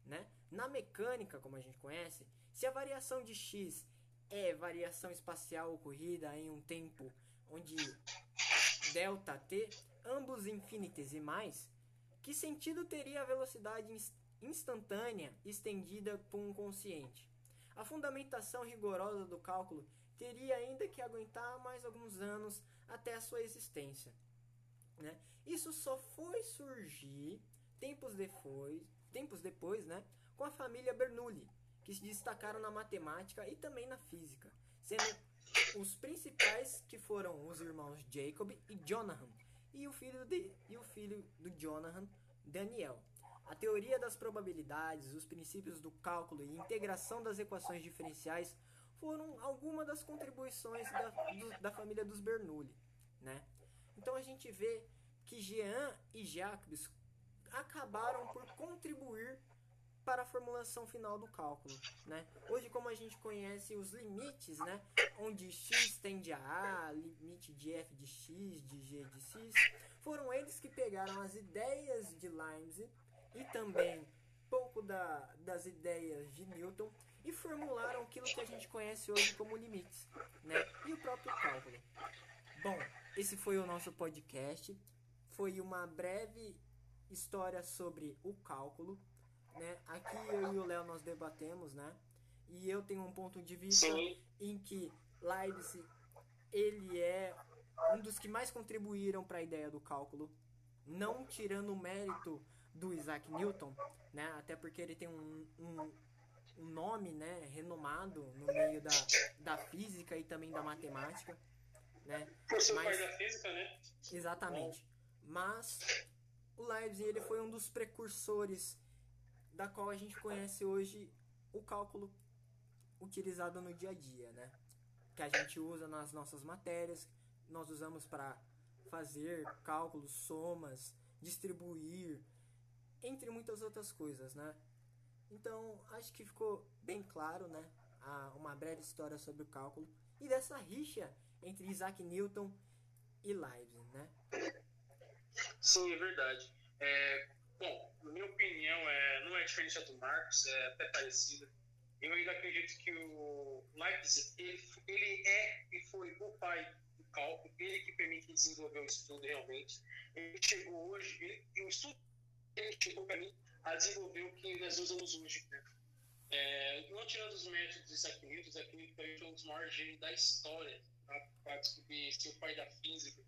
Né? Na mecânica, como a gente conhece, se a variação de x é variação espacial ocorrida em um tempo onde ΔT, ambos infinitesimais, que sentido teria a velocidade instantânea estendida por um consciente? A fundamentação rigorosa do cálculo teria ainda que aguentar mais alguns anos até a sua existência. Né? Isso só foi surgir tempos depois, tempos depois né, com a família Bernoulli, que se destacaram na matemática e também na física, sendo os principais que foram os irmãos Jacob e Jonathan, e o filho, de, e o filho do Jonathan, Daniel. A teoria das probabilidades, os princípios do cálculo e integração das equações diferenciais foram algumas das contribuições da, do, da família dos Bernoulli. Né? Então a gente vê que Jean e Jacques acabaram por contribuir para a formulação final do cálculo, né? Hoje, como a gente conhece os limites, né? Onde x tende a a, limite de f de x, de g de x, foram eles que pegaram as ideias de Leibniz e também pouco da, das ideias de Newton e formularam aquilo que a gente conhece hoje como limites, né? E o próprio cálculo. Bom, esse foi o nosso podcast. Foi uma breve história sobre o cálculo né? Aqui eu e o Léo nós debatemos, né? E eu tenho um ponto de vista Sim. em que Leibniz ele é um dos que mais contribuíram para a ideia do cálculo, não tirando o mérito do Isaac Newton, né? Até porque ele tem um, um, um nome, né, renomado no meio da, da física e também da matemática, né? Por ser Mas, da física, né? Exatamente. Mas o Leibniz ele foi um dos precursores da qual a gente conhece hoje o cálculo utilizado no dia a dia, né? Que a gente usa nas nossas matérias, nós usamos para fazer cálculos, somas, distribuir, entre muitas outras coisas, né? Então, acho que ficou bem claro, né? uma breve história sobre o cálculo e dessa rixa entre Isaac Newton e Leibniz, né? Sim, é verdade. É, bom, minha opinião, é, não é diferente da do Marx, é até parecida. Eu ainda acredito que o Leibniz, ele, ele é e foi o pai do cálculo, ele que permite desenvolver o estudo realmente. Ele chegou hoje, ele, o estudo chegou para mim a desenvolver o que nós usamos hoje. Né? É, não tirando os métodos de Isaac Newton, Isaac Newton foi um dos maiores gênios da história tá? para descobrir ser o pai da física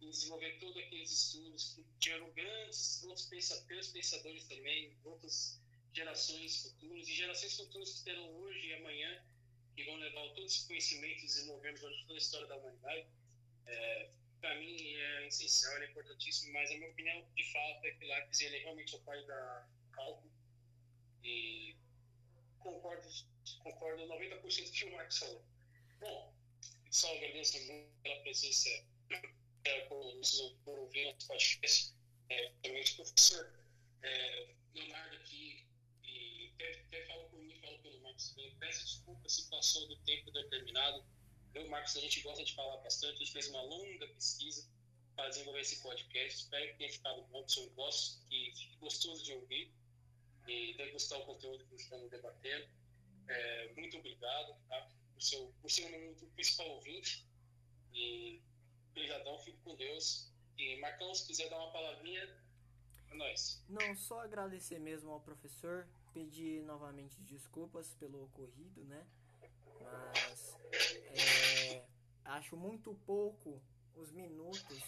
e desenvolver todos aqueles estudos que tiveram grandes outros pensadores, pensadores também, outras gerações futuras e gerações futuras que terão hoje e amanhã que vão levar todo esse conhecimento e desenvolver durante toda a história da humanidade. É, para mim é essencial, é importantíssimo, mas a minha opinião de fato é que Leibniz ele é realmente o pai da cálculo. E concordo, concordo 90% que o Marcos falou. Bom, só agradeço muito pela presença, é, por, por ouvir nosso podcast, é, também o professor é, Leonardo aqui, e até, até falou por mim, falou pelo Marcos também, peço desculpa se passou do tempo determinado, eu, Marcos, a gente gosta de falar bastante. A gente fez uma longa pesquisa para desenvolver esse podcast. Espero que tenha ficado bom, que eu gosto, que fique gostoso de ouvir e degustar o conteúdo que estamos debatendo. É, muito obrigado tá, por, seu, por ser um principal ouvinte. E obrigadão, fique com Deus. E Marcão, se quiser dar uma palavrinha, é nóis. Não, só agradecer mesmo ao professor, pedir novamente desculpas pelo ocorrido, né? mas é, acho muito pouco os minutos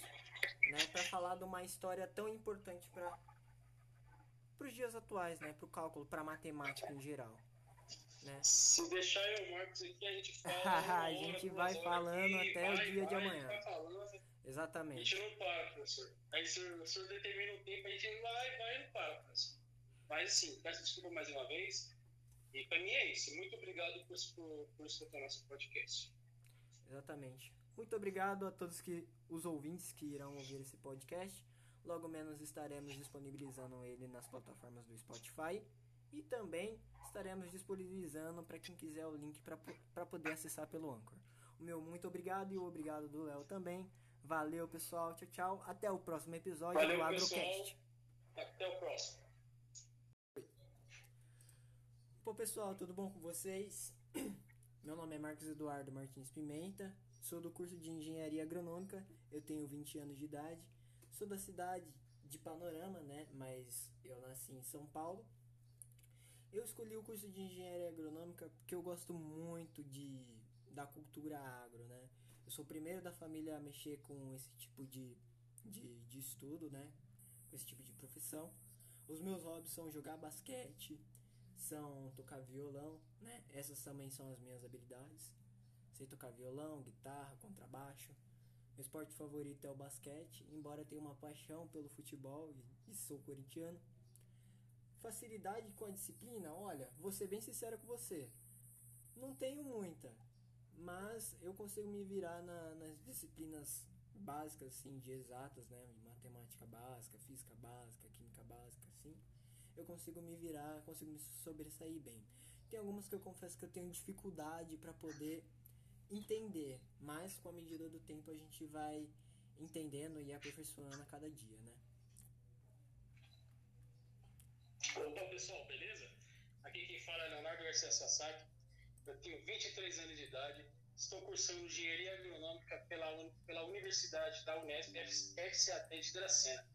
né, para falar de uma história tão importante para os dias atuais, né, para o cálculo, para a matemática em geral. Né? Se deixar eu, Marcos, aqui a gente fala. a gente vai falando até vai, o dia vai, de amanhã. Exatamente. A gente não para, professor. Aí o senhor, o senhor determina o tempo, a gente vai, vai e não para, professor. Mas sim, peço desculpa mais uma vez. E para mim é isso. Muito obrigado por, por, por escutar nosso podcast. Exatamente. Muito obrigado a todos que os ouvintes que irão ouvir esse podcast. Logo menos estaremos disponibilizando ele nas plataformas do Spotify e também estaremos disponibilizando para quem quiser o link para poder acessar pelo Anchor. O meu muito obrigado e o obrigado do Léo também. Valeu, pessoal. Tchau, tchau. Até o próximo episódio Valeu, do AgroCast. Pessoal. Até o próximo. Pô pessoal, tudo bom com vocês? Meu nome é Marcos Eduardo Martins Pimenta, sou do curso de Engenharia Agronômica, eu tenho 20 anos de idade, sou da cidade de Panorama, né? Mas eu nasci em São Paulo. Eu escolhi o curso de Engenharia Agronômica porque eu gosto muito de, da cultura agro, né? Eu sou o primeiro da família a mexer com esse tipo de, de, de estudo, né? Com esse tipo de profissão. Os meus hobbies são jogar basquete, são tocar violão, né? Essas também são as minhas habilidades. Sei tocar violão, guitarra, contrabaixo. Meu esporte favorito é o basquete, embora tenha uma paixão pelo futebol e, sou corintiano. Facilidade com a disciplina, olha, vou ser bem sincero com você. Não tenho muita, mas eu consigo me virar na, nas disciplinas básicas, assim, de exatas, né? Matemática básica, física básica, química básica, assim eu consigo me virar, consigo me sobressair bem. Tem algumas que eu confesso que eu tenho dificuldade para poder entender, mas com a medida do tempo a gente vai entendendo e aperfeiçoando a cada dia, né? Opa pessoal, beleza? Aqui quem fala é Leonardo Garcia Sasaki, eu tenho 23 anos de idade, estou cursando Engenharia Agronômica pela, pela Universidade da Unesp FCAT de Dracena.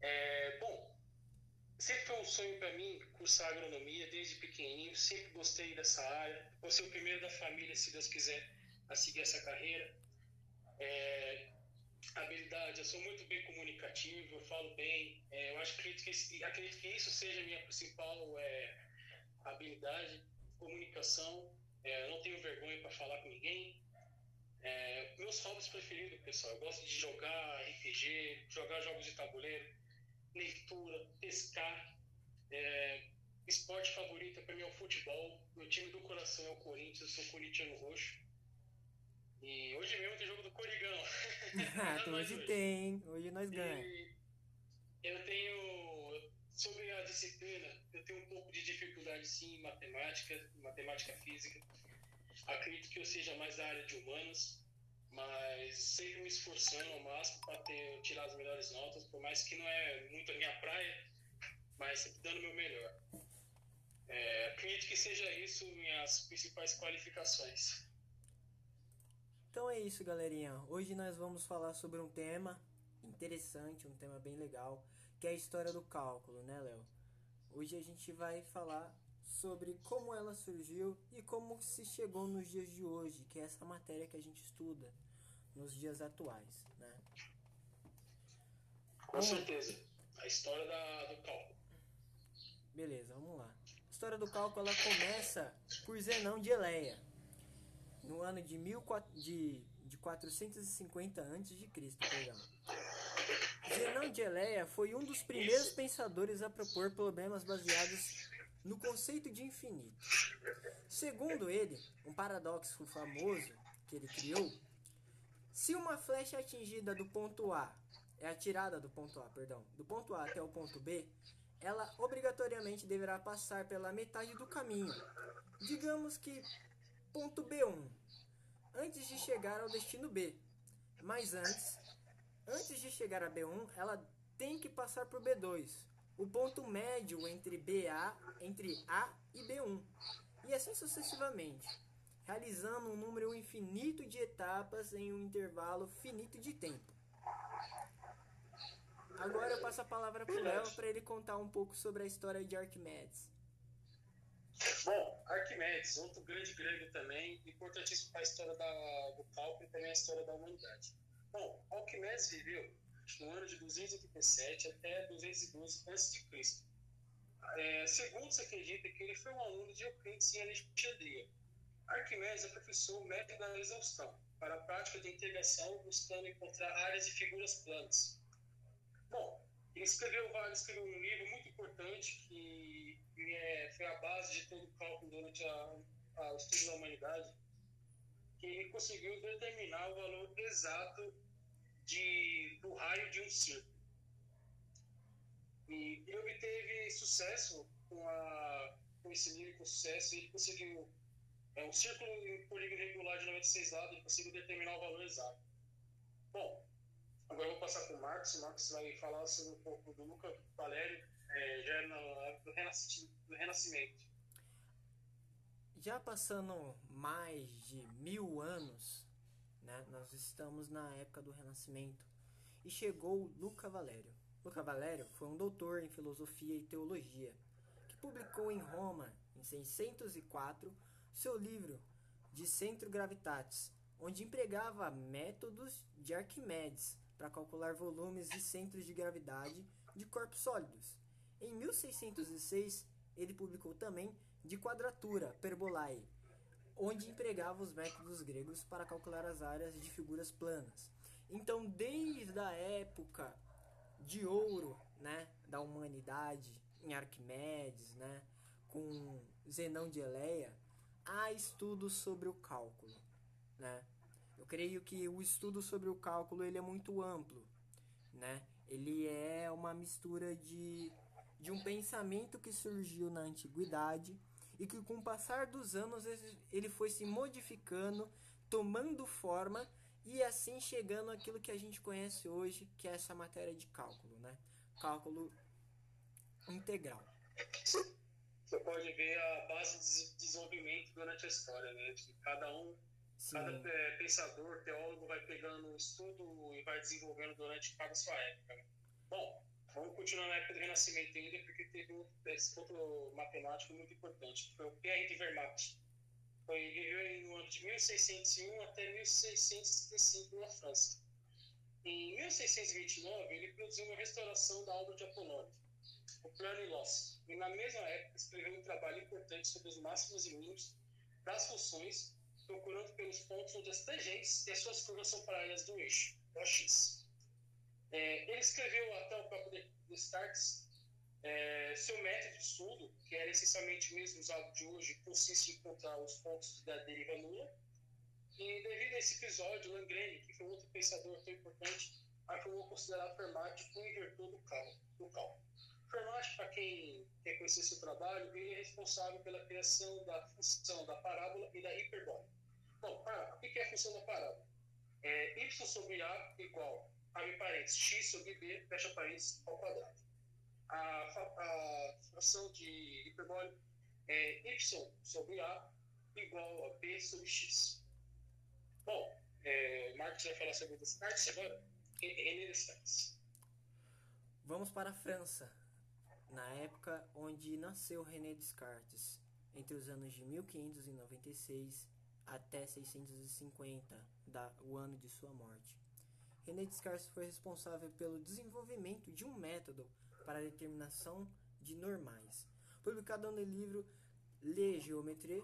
É, bom, Sempre foi um sonho para mim cursar agronomia desde pequenininho, sempre gostei dessa área. Vou ser o primeiro da família, se Deus quiser, a seguir essa carreira. É, habilidade, eu sou muito bem comunicativo, eu falo bem. É, eu acho acredito que, acredito que isso seja a minha principal é, habilidade, comunicação. É, não tenho vergonha para falar com ninguém. É, meus hobbies preferidos, pessoal, eu gosto de jogar RPG, jogar jogos de tabuleiro leitura, pescar. É, esporte favorito para mim é o futebol. Meu time do coração é o Corinthians, eu sou corintiano roxo. E hoje mesmo tem jogo do Corigão. então hoje, hoje tem, hoje nós ganhamos. Eu tenho, sobre a disciplina, eu tenho um pouco de dificuldade sim em matemática, matemática física. Acredito que eu seja mais da área de humanas, mas sempre me esforçando ao máximo para tirar as melhores notas, por mais que não é muito a minha praia, mas sempre dando o meu melhor. É, acredito que seja isso minhas principais qualificações. Então é isso, galerinha. Hoje nós vamos falar sobre um tema interessante, um tema bem legal, que é a história do cálculo, né, Léo? Hoje a gente vai falar sobre como ela surgiu e como se chegou nos dias de hoje, que é essa matéria que a gente estuda nos dias atuais, né? Com certeza. A história da, do cálculo. Beleza, vamos lá. A história do cálculo ela começa por Zenão de Eleia no ano de, mil, de, de 450 a.C., perdão. Zenão de Eleia foi um dos primeiros pensadores a propor problemas baseados no conceito de infinito. Segundo ele, um paradoxo famoso que ele criou, se uma flecha atingida do ponto A é atirada do ponto A, perdão, do ponto A até o ponto B, ela obrigatoriamente deverá passar pela metade do caminho. Digamos que ponto B1, antes de chegar ao destino B. Mas antes, antes de chegar a B1, ela tem que passar por B2, o ponto médio entre BA, entre A e B1, e assim sucessivamente, realizando um número infinito de etapas em um intervalo finito de tempo. Agora eu passo a palavra para o Léo para ele contar um pouco sobre a história de Arquimedes. Bom, Arquimedes, outro grande grego também, importantíssimo para a história da, do cálculo e também a história da humanidade. Bom, Arquimedes viveu no ano de 287 até 212 a.C. É, segundo se acredita que ele foi um aluno de Euclides em Alexandria. Arquimedes aperfeiçoou o método da exaustão para a prática de integração, buscando encontrar áreas e figuras planas. Bom, ele escreveu, ele escreveu um livro muito importante que é, foi a base de todo o cálculo durante o estudo da humanidade, que ele conseguiu determinar o valor exato de, do raio de um círculo. E ele obteve sucesso com, a, com esse livro, com sucesso, ele conseguiu é um círculo em polígono regular de 96 lados, ele conseguiu determinar o valor exato. Bom, Agora eu vou passar para o Marcos. O Marcos vai falar sobre um pouco do Luca Valério, é, já na época do Renascimento. Já passando mais de mil anos, né, nós estamos na época do Renascimento e chegou Luca Valério. Luca Valério foi um doutor em filosofia e teologia que publicou em Roma, em 604, seu livro De Centro Gravitatis, onde empregava métodos de Arquimedes para calcular volumes e centros de gravidade de corpos sólidos. Em 1606, ele publicou também De Quadratura Perbolae, onde empregava os métodos gregos para calcular as áreas de figuras planas. Então, desde a época de ouro, né, da humanidade, em Arquimedes, né, com Zenão de Eleia, há estudos sobre o cálculo, né? Eu creio que o estudo sobre o cálculo ele é muito amplo, né? Ele é uma mistura de, de um pensamento que surgiu na antiguidade e que com o passar dos anos ele foi se modificando, tomando forma e assim chegando àquilo que a gente conhece hoje, que é essa matéria de cálculo, né? Cálculo integral. Você pode ver a base de desenvolvimento durante a história, né? Cada um Sim. Cada é, pensador, teólogo vai pegando um estudo e vai desenvolvendo durante cada sua época. Né? Bom, vamos continuar na época do Renascimento ainda, porque teve esse outro matemático muito importante, que foi o Pierre de Fermat. Foi, viveu no ano de 1601 até 1665 na França. Em 1629, ele produziu uma restauração da obra de Apolônio, o Plano Loss, e na mesma época escreveu um trabalho importante sobre os máximos e mínimos das funções procurando pelos pontos onde as tangentes e as suas curvas são paralelas do eixo, o X. É, ele escreveu até o próprio Descartes é, seu método de estudo, que era essencialmente o mesmo usado de hoje, consiste em encontrar os pontos da deriva nula. E devido a esse episódio, Langrene, que foi outro pensador tão importante, afirmou considerar Fermat o inventor do cálculo. Fermat, para quem quer conhecer seu trabalho, ele é responsável pela criação da função da parábola e da hiperbólica. Bom, ah, o que é a função da parábola? É y sobre a igual, abre parênteses, x sobre b, fecha parênteses, ao quadrado. A, a fração de hiperbólica é y sobre a igual a b sobre x. Bom, é, Marcos vai falar sobre Descartes agora. René Descartes. Vamos para a França na época onde nasceu René Descartes, entre os anos de 1596 até 650, da, o ano de sua morte. René Descartes foi responsável pelo desenvolvimento de um método para a determinação de normais, publicado no livro Le Géométrie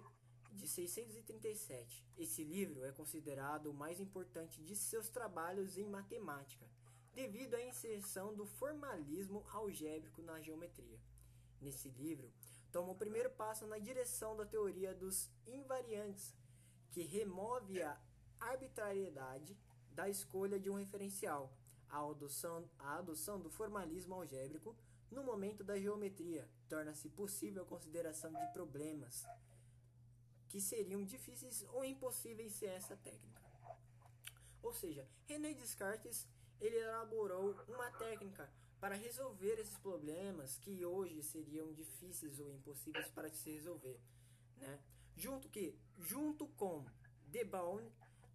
de 637. Esse livro é considerado o mais importante de seus trabalhos em matemática devido à inserção do formalismo algébrico na geometria. Nesse livro, toma o primeiro passo na direção da teoria dos invariantes, que remove a arbitrariedade da escolha de um referencial, a adoção, a adoção do formalismo algébrico no momento da geometria torna-se possível a consideração de problemas que seriam difíceis ou impossíveis sem essa técnica. Ou seja, René Descartes ele elaborou uma técnica para resolver esses problemas que hoje seriam difíceis ou impossíveis para se resolver, né? Junto que, junto com De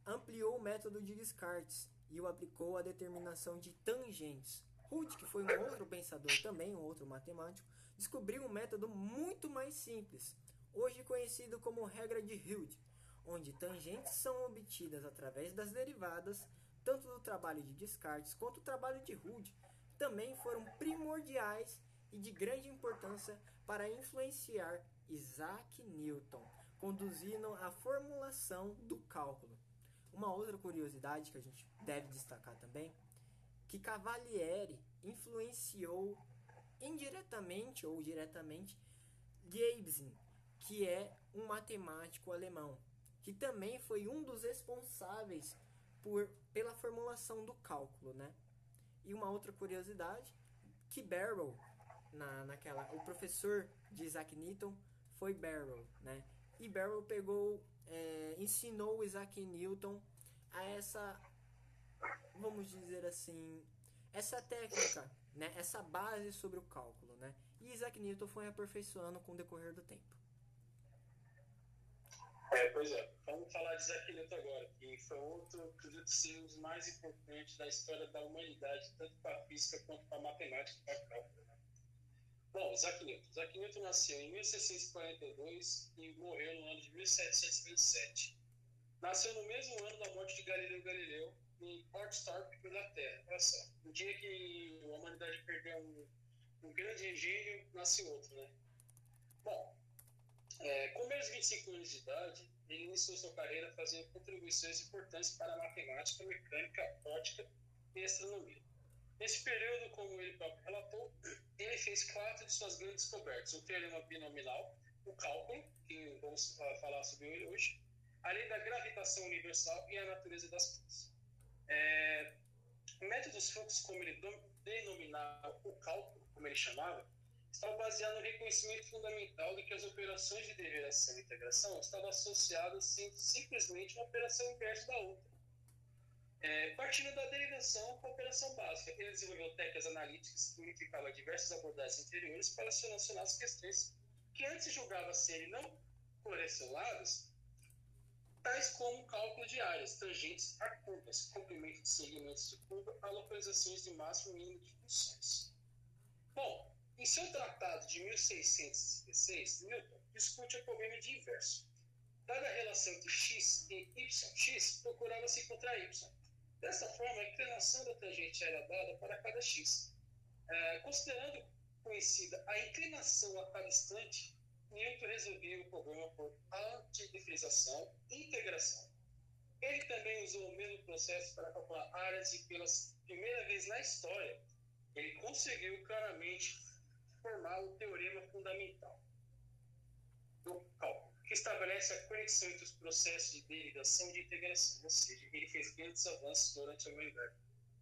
ampliou o método de Descartes e o aplicou à determinação de tangentes. Hood, que foi um outro pensador também, um outro matemático, descobriu um método muito mais simples, hoje conhecido como regra de Hood, onde tangentes são obtidas através das derivadas tanto do trabalho de Descartes quanto do trabalho de Hood, também foram primordiais e de grande importância para influenciar Isaac Newton, conduzindo à formulação do cálculo. Uma outra curiosidade que a gente deve destacar também, que Cavalieri influenciou indiretamente ou diretamente Leibniz, que é um matemático alemão, que também foi um dos responsáveis por, pela formulação do cálculo, né? E uma outra curiosidade, que Barrow, na, naquela, o professor de Isaac Newton foi Barrow, né? E Barrow pegou, é, ensinou Isaac Newton a essa, vamos dizer assim, essa técnica, né? Essa base sobre o cálculo, né? E Isaac Newton foi aperfeiçoando com o decorrer do tempo. É, pois é. Vamos falar de Isaac Newton agora, que foi outro, dos mais importantes da história da humanidade, tanto para a física quanto para a matemática e para a cálculo. Bom, Isaac Newton. Isaac Newton nasceu em 1642 e morreu no ano de 1727. Nasceu no mesmo ano da morte de Galileu Galileu, em Portstorp, Inglaterra. Olha só, no dia que a humanidade perdeu um, um grande engenho, nasce outro, né? Bom, é, com menos de 25 anos de idade, ele iniciou sua carreira fazendo contribuições importantes para a matemática, mecânica, ótica e astronomia. Nesse período, como ele próprio relatou, ele fez quatro de suas grandes descobertas: o teorema binominal, o cálculo, que vamos falar sobre ele hoje, a lei da gravitação universal e a natureza das coisas. É, o método dos fluxos, como ele denominava o cálculo, como ele chamava, estava baseado no reconhecimento fundamental de que as operações de derivação e integração estavam associadas sim, simplesmente uma operação inversa da outra. É, partindo da derivação com a operação básica, ele desenvolveu técnicas analíticas que unificavam diversas abordagens anteriores para solucionar as questões que antes julgava serem não correlacionadas, tais como cálculo de áreas, tangentes a curvas, comprimento de segmentos de curva a localizações de máximo e mínimo de funções. Bom, em seu tratado de 1616, Newton discute o problema de inverso. Dada a relação entre x e y, x procurava-se encontrar y. Dessa forma, a inclinação da tangente era dada para cada x. É, considerando conhecida a inclinação a cada instante, Newton resolveu o problema por antidiferização e integração. Ele também usou o mesmo processo para calcular áreas e pela primeira vez na história, ele conseguiu claramente formar o teorema fundamental do cálculo, que estabelece a conexão entre os processos de derivação e de integração, ou seja, ele fez grandes avanços durante a humanidade.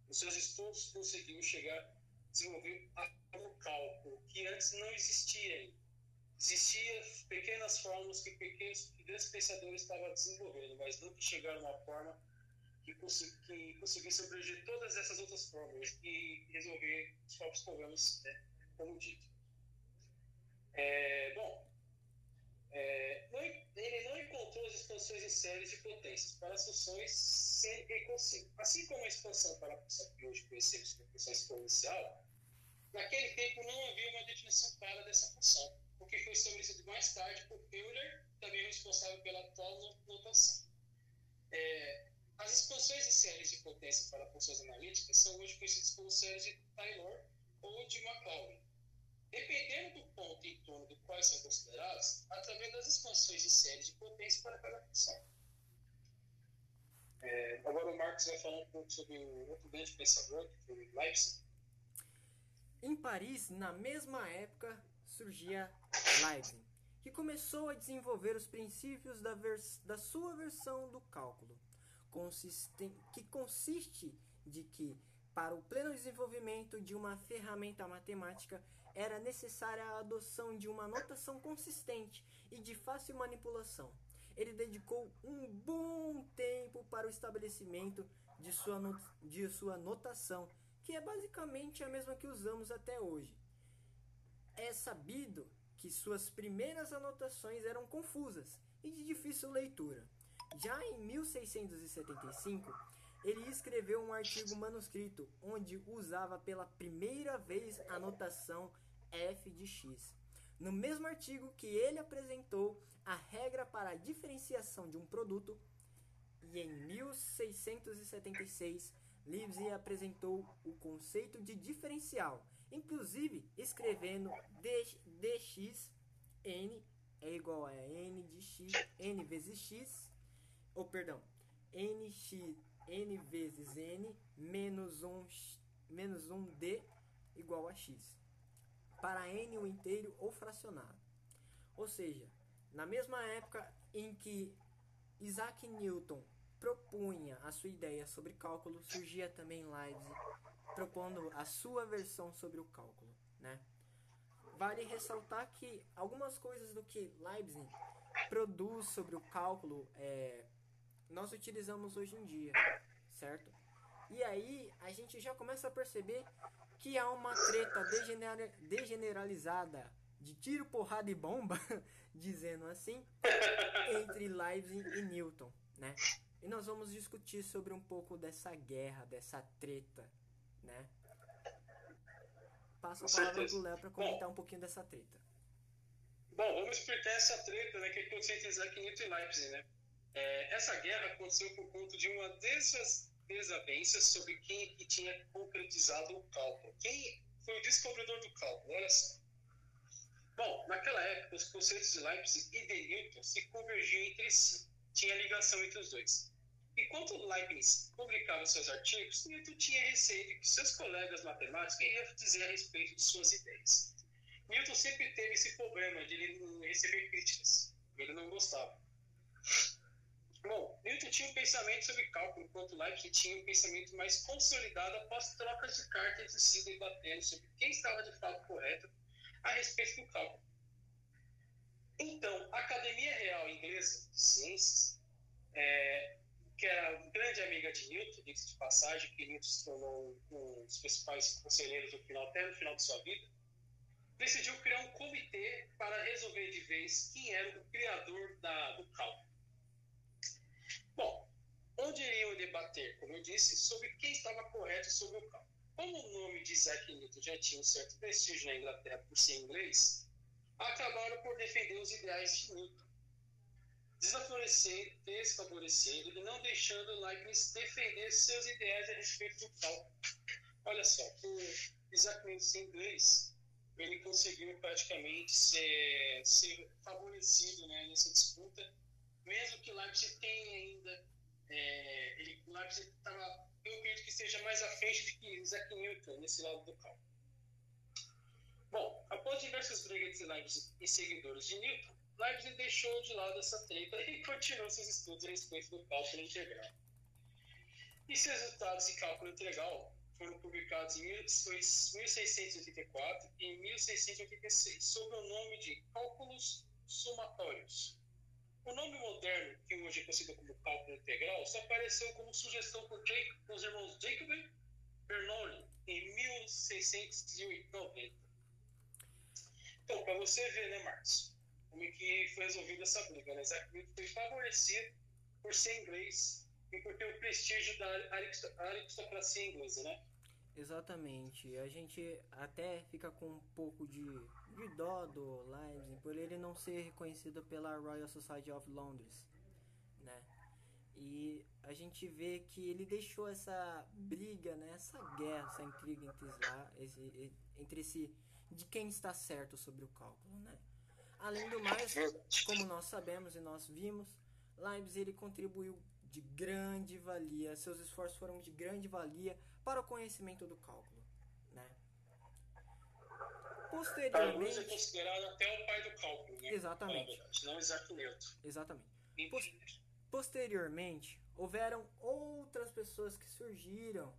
Nos seus estudos, conseguiu chegar desenvolver o cálculo, que antes não existia ainda. Existiam pequenas fórmulas que pequenos que grandes pensadores estavam desenvolvendo, mas nunca chegaram a uma forma que, que conseguisse abranger todas essas outras fórmulas e resolver os próprios problemas, né, como dito. É, bom, é, não, ele não encontrou as expansões em séries de potências para as funções sem e consigo. Assim como a expansão para a função que hoje conhecemos como função exponencial, naquele tempo não havia uma definição clara dessa função, o que foi estabelecido mais tarde por Euler, também responsável pela atual notação. É, as expansões de séries de potência para funções analíticas são hoje conhecidas como séries de Taylor ou de Maclaurin. Dependendo do ponto em torno do qual são consideradas, através das expansões de séries de potência para cada função. É, agora o Marx vai falar um pouco sobre outro grande pensador, que foi Leibniz. Em Paris, na mesma época, surgia Leibniz, que começou a desenvolver os princípios da, da sua versão do cálculo que consiste de que, para o pleno desenvolvimento de uma ferramenta matemática, era necessária a adoção de uma notação consistente e de fácil manipulação. Ele dedicou um bom tempo para o estabelecimento de sua, de sua notação, que é basicamente a mesma que usamos até hoje. É sabido que suas primeiras anotações eram confusas e de difícil leitura. Já em 1675, ele escreveu um artigo manuscrito onde usava pela primeira vez a notação f de x. No mesmo artigo que ele apresentou a regra para a diferenciação de um produto, e em 1676, Leibniz apresentou o conceito de diferencial, inclusive escrevendo dx n é igual a n de x, n vezes x ou perdão, nx, n vezes n menos 1, menos 1d igual a x, para n o inteiro ou fracionado. Ou seja, na mesma época em que Isaac Newton propunha a sua ideia sobre cálculo, surgia também Leibniz propondo a sua versão sobre o cálculo, né? Vale ressaltar que algumas coisas do que Leibniz produz sobre o cálculo é, nós utilizamos hoje em dia, certo? E aí a gente já começa a perceber que há uma treta degenera degeneralizada de tiro, porrada e bomba, dizendo assim, entre Leibniz e Newton, né? E nós vamos discutir sobre um pouco dessa guerra, dessa treta, né? Passo a palavra pro Léo para comentar bom, um pouquinho dessa treta. Bom, vamos explicar essa treta, né, que é conscientizar que Newton e Leibniz, né? É, essa guerra aconteceu por conta de uma dessas desavenças sobre quem é que tinha concretizado o cálculo. Quem foi o descobridor do cálculo? Olha só. Bom, naquela época, os conceitos de Leibniz e de Newton se convergiam entre si. Tinha ligação entre os dois. Enquanto Leibniz publicava seus artigos, Newton tinha receio de que seus colegas matemáticos iriam dizer a respeito de suas ideias. Newton sempre teve esse problema de ele receber críticas. Ele não gostava. Newton tinha um pensamento sobre cálculo, enquanto Leibniz tinha um pensamento mais consolidado após trocas de cartas de si debatendo sobre quem estava de fato correto a respeito do cálculo. Então, a Academia Real Inglesa de Ciências, é, que era grande amiga de Newton, disse de passagem, que Newton se tornou um dos principais conselheiros no final, até no final de sua vida, decidiu criar um comitê para resolver de vez quem era o criador da, do cálculo. Onde iriam debater, como eu disse, sobre quem estava correto sobre o cálculo. Como o nome de Isaac Newton já tinha um certo prestígio na Inglaterra por ser inglês, acabaram por defender os ideais de Newton, desfavorecendo e não deixando Leibniz defender seus ideais a respeito do cálculo. Olha só, por Isaac Newton ser inglês, ele conseguiu praticamente ser, ser favorecido né, nessa disputa mesmo que Leipzig tenha ainda é, ele, Leibniz estava, eu acredito que seja mais à frente de que Isaac Newton nesse lado do cálculo. Bom, após diversas brigas de Leibniz e seguidores de Newton, Leibniz deixou de lado essa treta e continuou seus estudos a respeito do cálculo integral. E seus resultados de cálculo integral foram publicados em 1684 e 1686, sob o nome de Cálculos Somatórios. O nome moderno, que hoje é conhecido como cálculo integral, só apareceu como sugestão por Jake, os irmãos Jacob Bernoulli em 1690. Então, para você ver, né, Marcos, como é que foi resolvida essa briga, né? Isaac foi favorecido por ser inglês e por ter o prestígio da aristocracia inglesa, né? Exatamente. A gente até fica com um pouco de, de dó do Leibniz por ele não ser reconhecido pela Royal Society of Londres, né? E a gente vê que ele deixou essa briga, né? Essa guerra, essa intriga entre, esse, entre esse de quem está certo sobre o cálculo, né? Além do mais, como nós sabemos e nós vimos, Leibniz ele contribuiu de grande valia, seus esforços foram de grande valia para o conhecimento do cálculo? Posteriormente, é considerado até o pai do cálculo, né? Exatamente. Não Isaac Newton. Exatamente. Posteriormente, houveram outras pessoas que surgiram,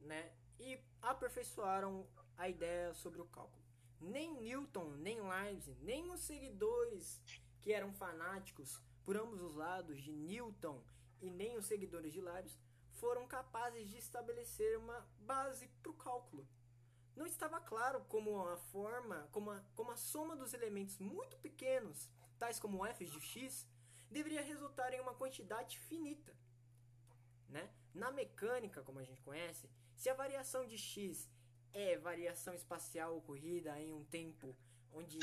né, e aperfeiçoaram a ideia sobre o cálculo. Nem Newton, nem Leibniz, nem os seguidores que eram fanáticos por ambos os lados de Newton e nem os seguidores de Leibniz foram capazes de estabelecer uma base para o cálculo. Não estava claro como a forma, como a, como a soma dos elementos muito pequenos, tais como f de x, deveria resultar em uma quantidade finita. Né? Na mecânica, como a gente conhece, se a variação de x é variação espacial ocorrida em um tempo onde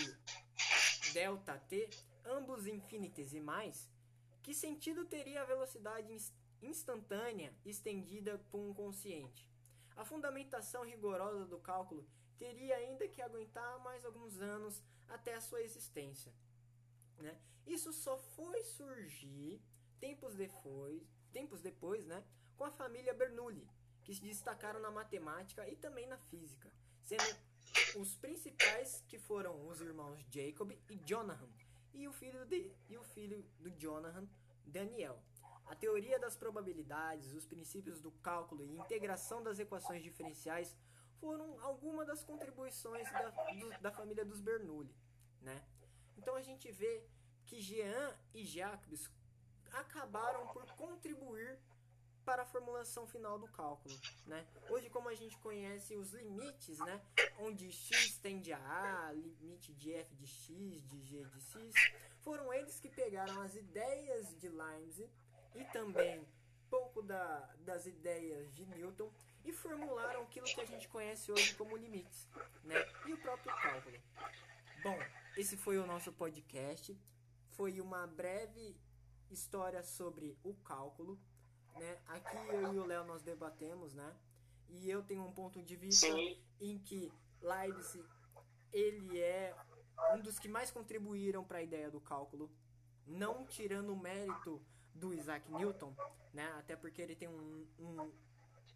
delta t, ambos infinitesimais, que sentido teria a velocidade instantânea estendida por um consciente? A fundamentação rigorosa do cálculo teria ainda que aguentar mais alguns anos até a sua existência. Né? Isso só foi surgir tempos depois, tempos depois né, com a família Bernoulli, que se destacaram na matemática e também na física, sendo os principais que foram os irmãos Jacob e Jonathan, e o filho, de, e o filho do Jonathan, Daniel. A teoria das probabilidades, os princípios do cálculo e integração das equações diferenciais foram algumas das contribuições da, do, da família dos Bernoulli. Né? Então a gente vê que Jean e Jacques acabaram por contribuir para a formulação final do cálculo, né? Hoje, como a gente conhece os limites, né? Onde x tende a a, limite de f de x, de g de x, foram eles que pegaram as ideias de Leibniz e também pouco da, das ideias de Newton e formularam aquilo que a gente conhece hoje como limites, né? E o próprio cálculo. Bom, esse foi o nosso podcast. Foi uma breve história sobre o cálculo né? Aqui eu e o Léo nós debatemos, né? E eu tenho um ponto de vista Sim. em que Leibniz ele é um dos que mais contribuíram para a ideia do cálculo, não tirando o mérito do Isaac Newton, né? Até porque ele tem um, um,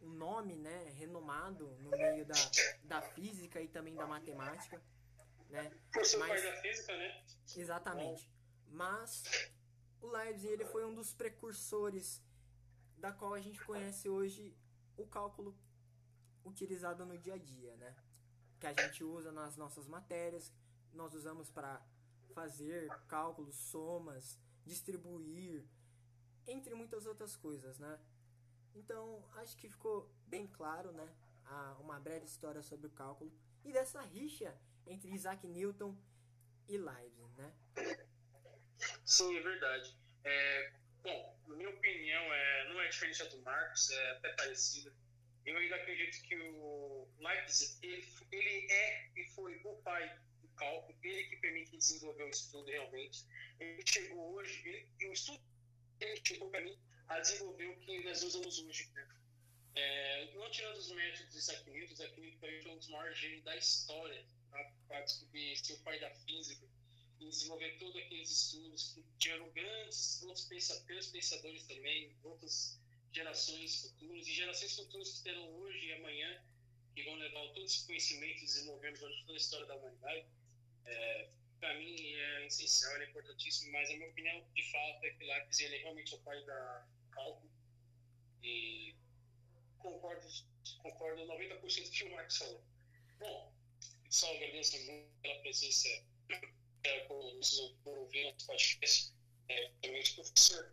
um nome, né, renomado no meio da, da física e também da matemática, né? Por ser Mas, da física, né? Exatamente. Mas o Leibniz ele foi um dos precursores da qual a gente conhece hoje o cálculo utilizado no dia a dia, né? Que a gente usa nas nossas matérias, nós usamos para fazer cálculos, somas, distribuir, entre muitas outras coisas, né? Então, acho que ficou bem claro, né? uma breve história sobre o cálculo e dessa rixa entre Isaac Newton e Leibniz, né? Sim, é verdade. É, Bom, minha opinião, é, não é diferente do Marcos, é até parecida. Eu ainda acredito que o Leibniz, ele, ele é e foi o pai do cálculo, ele que permite desenvolver o estudo realmente. Ele chegou hoje, ele, o estudo ele chegou para mim a desenvolver o que nós usamos hoje. Né? É, não tirando os métodos de Isaac Newton, Isaac Newton foi um dos maiores gênios da história para descobrir ser o pai da física e desenvolver todos aqueles estudos que tiveram grandes outros pensadores, pensadores também, outras gerações futuras, e gerações futuras que terão hoje e amanhã, que vão levar todo esse conhecimento e desenvolvendo durante toda a história da humanidade. É, para mim é essencial, é importantíssimo, mas a minha opinião de fato é que Lápis ele é realmente o pai da cálculo e concordo, concordo 90% com o que o Marcos falou. Bom, só agradeço muito pela presença é, por, por ouvir nosso podcast. É, o professor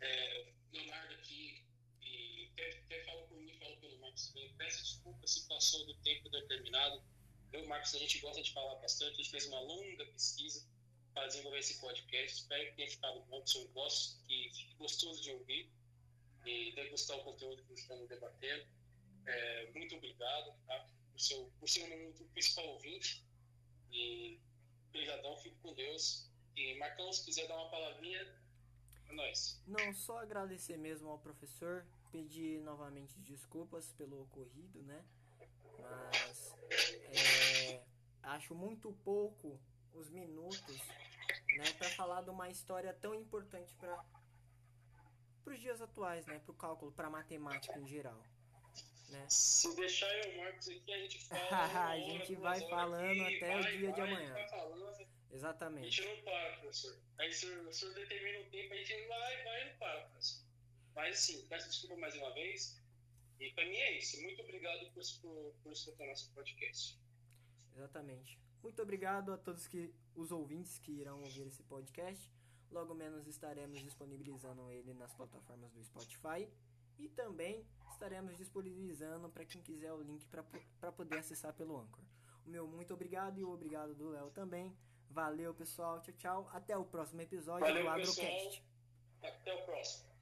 é, Leonardo aqui, e até, falo por mim, falo pelo Marcos peço desculpa se passou do tempo determinado. Eu, Marcos, a gente gosta de falar bastante, a gente fez uma longa pesquisa para desenvolver esse podcast. Espero que tenha ficado bom, que eu gosto, que fique gostoso de ouvir e degustar o conteúdo que estamos debatendo. É, muito obrigado tá, por, seu, por ser um principal ouvinte. E obrigadão, fico com Deus. E Marcão, se quiser dar uma palavrinha, é nóis. Não, só agradecer mesmo ao professor, pedir novamente desculpas pelo ocorrido, né? Mas é, acho muito pouco os minutos né, para falar de uma história tão importante para os dias atuais, né, para o cálculo, para a matemática em geral. Né? Se deixar eu o Marcos aqui, a gente fala. a gente vai falando até vai, o dia vai, de amanhã. Exatamente. A gente não para, professor. Aí se o senhor determina o tempo, a gente vai, vai e não para, professor. Mas sim, peço desculpa mais uma vez. E para mim é isso. Muito obrigado por, por, por escutar nosso podcast. Exatamente. Muito obrigado a todos que os ouvintes que irão ouvir esse podcast. Logo menos estaremos disponibilizando ele nas plataformas do Spotify e também estaremos disponibilizando para quem quiser o link para poder acessar pelo Anchor. O meu muito obrigado e o obrigado do Léo também. Valeu, pessoal. Tchau, tchau. Até o próximo episódio Valeu, do Agrocast. Pessoal. Até o próximo.